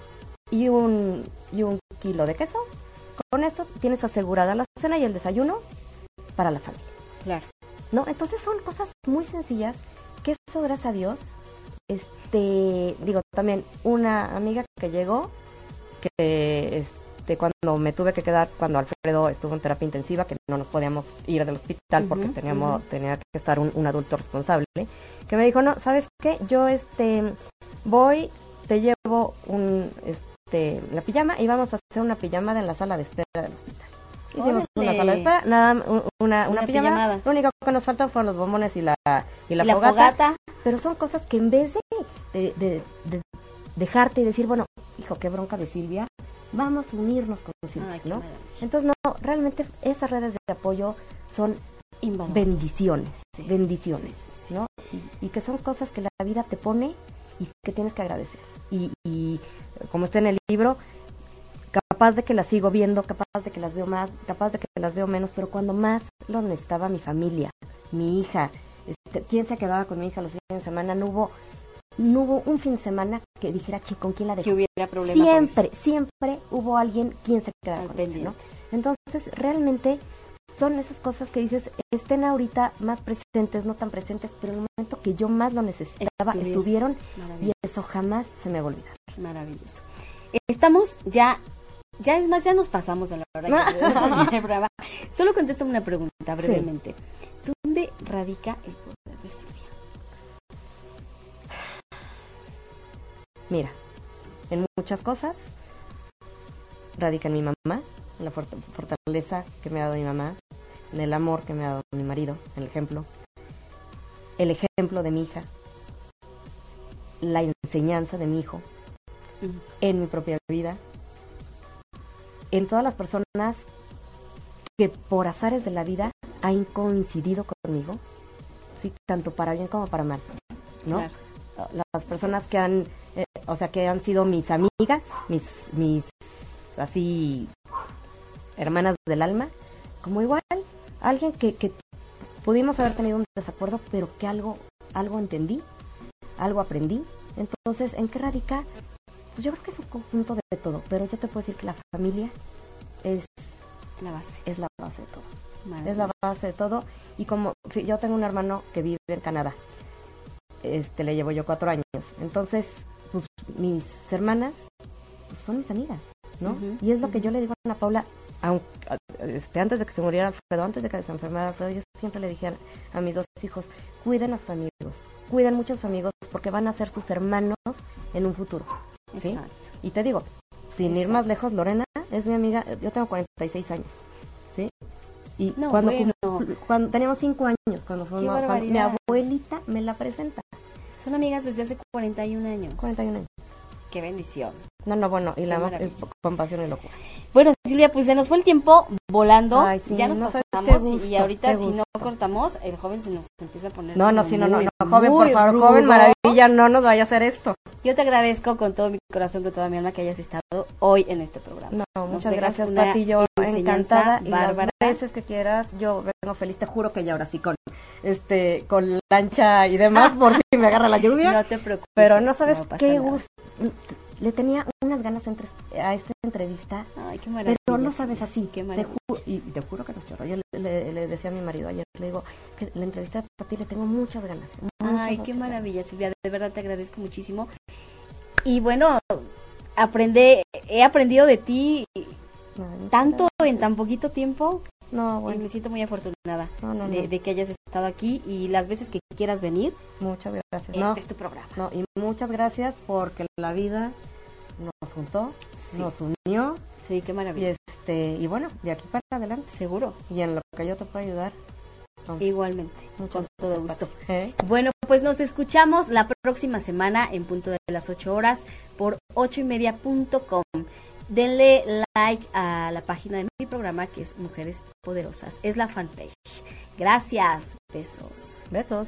[SPEAKER 4] y un, y un kilo de queso. Con eso tienes asegurada la cena y el desayuno para la familia.
[SPEAKER 3] Claro.
[SPEAKER 4] ¿no? Entonces son cosas muy sencillas que eso, gracias a Dios, este, digo, también una amiga que llegó, que este, cuando me tuve que quedar, cuando Alfredo estuvo en terapia intensiva, que no nos podíamos ir del hospital porque teníamos,
[SPEAKER 3] ujú.
[SPEAKER 4] tenía que estar un, un adulto responsable, que me dijo, no, ¿sabes qué? Yo, este, voy, te llevo un, este, la pijama y vamos a hacer una pijamada en la sala de espera del hospital. Hicimos una sala de espera, nada, un- una, una,
[SPEAKER 3] Una
[SPEAKER 4] pijamada.
[SPEAKER 3] pijamada.
[SPEAKER 4] Lo único que nos faltan fueron los bombones y la, y la,
[SPEAKER 3] Y la
[SPEAKER 4] fogata,
[SPEAKER 3] fogata.
[SPEAKER 4] Pero son cosas que en vez de de, de- de dejarte y decir, bueno, hijo, qué bronca de Silvia, vamos a unirnos con
[SPEAKER 3] qué
[SPEAKER 4] ¿no? Entonces, no, realmente esas redes de apoyo son bendiciones,
[SPEAKER 3] Sí,
[SPEAKER 4] bendiciones,
[SPEAKER 3] sí, sí, sí.
[SPEAKER 4] ¿no? Y, y que son cosas que la vida te pone y que tienes que agradecer. Y, y como está en el libro, capaz de que las sigo viendo, capaz de que las veo más, capaz de que las veo menos, pero cuando más lo necesitaba mi familia, mi hija, este, quién se quedaba con mi hija los fines de semana, no hubo, no hubo un fin de semana que dijera, "Chin, ¿con quién la dejé?
[SPEAKER 3] Que hubiera problema con
[SPEAKER 4] Siempre, siempre hubo alguien quien se quedaba
[SPEAKER 3] Al
[SPEAKER 4] con ella. ¿no? Entonces, realmente son esas cosas que dices, estén ahorita más presentes, no tan presentes, pero en el momento que yo más lo necesitaba,
[SPEAKER 3] Estuvieron.
[SPEAKER 4] y eso jamás se me olvidar.
[SPEAKER 3] Maravilloso. Estamos ya, ya es más, ya nos pasamos de la hora que. Solo contéstame una pregunta brevemente. ¿Dónde radica el
[SPEAKER 4] Mira, en muchas cosas radica en mi mamá, en la fort- fortaleza que me ha dado mi mamá, en el amor que me ha dado mi marido, el ejemplo, el ejemplo de mi hija, la enseñanza de mi hijo, en mi propia vida, en todas las personas que por azares de la vida han coincidido conmigo, sí, tanto para bien como para mal, ¿no?
[SPEAKER 3] Claro.
[SPEAKER 4] Las personas que han, eh, o sea, que han sido mis amigas, mis, mis, así, hermanas del alma, como igual, alguien que, que pudimos haber tenido un desacuerdo, pero que algo, algo entendí, algo aprendí. Entonces, ¿en qué radica? Pues yo creo que es un conjunto de todo, pero yo te puedo decir que la familia es,
[SPEAKER 3] La base.
[SPEAKER 4] es la base de todo. Es la base de todo. Y como yo tengo un hermano que vive en Canadá, este le llevo yo cuatro años. Entonces, pues mis hermanas pues, son mis amigas, ¿no? Y es lo que yo le digo a Ana Paula, aunque, este, antes de que se muriera Alfredo, antes de que se enfermara Alfredo, yo siempre le dije a, a mis dos hijos, cuiden a sus amigos, cuiden mucho a sus amigos porque van a ser sus hermanos en un futuro. ¿sí?
[SPEAKER 3] Exacto.
[SPEAKER 4] Y te digo, sin ir más lejos, Lorena es mi amiga, yo tengo 46 años, ¿sí? Y
[SPEAKER 3] No,
[SPEAKER 4] cuando,
[SPEAKER 3] bueno.
[SPEAKER 4] cuando teníamos 5 años, cuando, fue cuando mi abuelita me la presenta,
[SPEAKER 3] Son amigas desde hace 41 años.
[SPEAKER 4] 41 años.
[SPEAKER 3] Qué bendición.
[SPEAKER 4] No, no, bueno, y la eh, con pasión y locura.
[SPEAKER 3] Bueno, Silvia, pues se nos fue el tiempo volando.
[SPEAKER 4] Ay, sí,
[SPEAKER 3] ya nos
[SPEAKER 4] no
[SPEAKER 3] pasamos y ahorita si no cortamos, el joven se nos empieza a poner
[SPEAKER 4] No, no, sí, no, no, joven, por favor, joven, maravilla, no nos vaya a hacer esto.
[SPEAKER 3] Yo te agradezco con todo mi corazón, con toda mi alma que hayas estado hoy en este programa.
[SPEAKER 4] No, muchas gracias, Pati, yo encantada y
[SPEAKER 3] bárbara.
[SPEAKER 4] las veces que quieras, yo vengo feliz, te juro que ya ahora sí con este con lancha y demás por si me agarra la lluvia.
[SPEAKER 3] No te preocupes.
[SPEAKER 4] Pero no sabes qué gusto. Le tenía unas ganas entre- a esta entrevista,
[SPEAKER 3] Ay, qué maravilla.
[SPEAKER 4] pero no sabes así.
[SPEAKER 3] Qué
[SPEAKER 4] Te
[SPEAKER 3] maravilla.
[SPEAKER 4] ju- y te juro que no chorro. Yo le, le- le decía a mi marido ayer, le digo, que la entrevista para ti le tengo muchas ganas. muchas,
[SPEAKER 3] Ay, qué maravilla, Silvia. De verdad te agradezco muchísimo. Y bueno, aprende, he aprendido de ti
[SPEAKER 4] ganas.
[SPEAKER 3] Tanto en tan poquito tiempo
[SPEAKER 4] No,
[SPEAKER 3] y
[SPEAKER 4] bueno,
[SPEAKER 3] me siento muy afortunada
[SPEAKER 4] no, no, no.
[SPEAKER 3] de, de que hayas estado aquí y las veces que quieras venir,
[SPEAKER 4] muchas gracias.
[SPEAKER 3] este
[SPEAKER 4] No,
[SPEAKER 3] es tu programa.
[SPEAKER 4] no, y muchas gracias porque la vida nos juntó,
[SPEAKER 3] Sí.
[SPEAKER 4] nos unió
[SPEAKER 3] Sí, qué
[SPEAKER 4] y
[SPEAKER 3] maravilla.
[SPEAKER 4] este y bueno, de aquí para adelante
[SPEAKER 3] Seguro.
[SPEAKER 4] y en lo que yo te pueda ayudar.
[SPEAKER 3] Igualmente.
[SPEAKER 4] mucho
[SPEAKER 3] con todo gusto.
[SPEAKER 4] ¿Eh?
[SPEAKER 3] Bueno, pues nos escuchamos la próxima semana en punto de las 8 horas por ocho y media punto com. Denle like a la página de mi programa que es Mujeres Poderosas. Es la fanpage. Gracias. Besos.
[SPEAKER 4] Besos.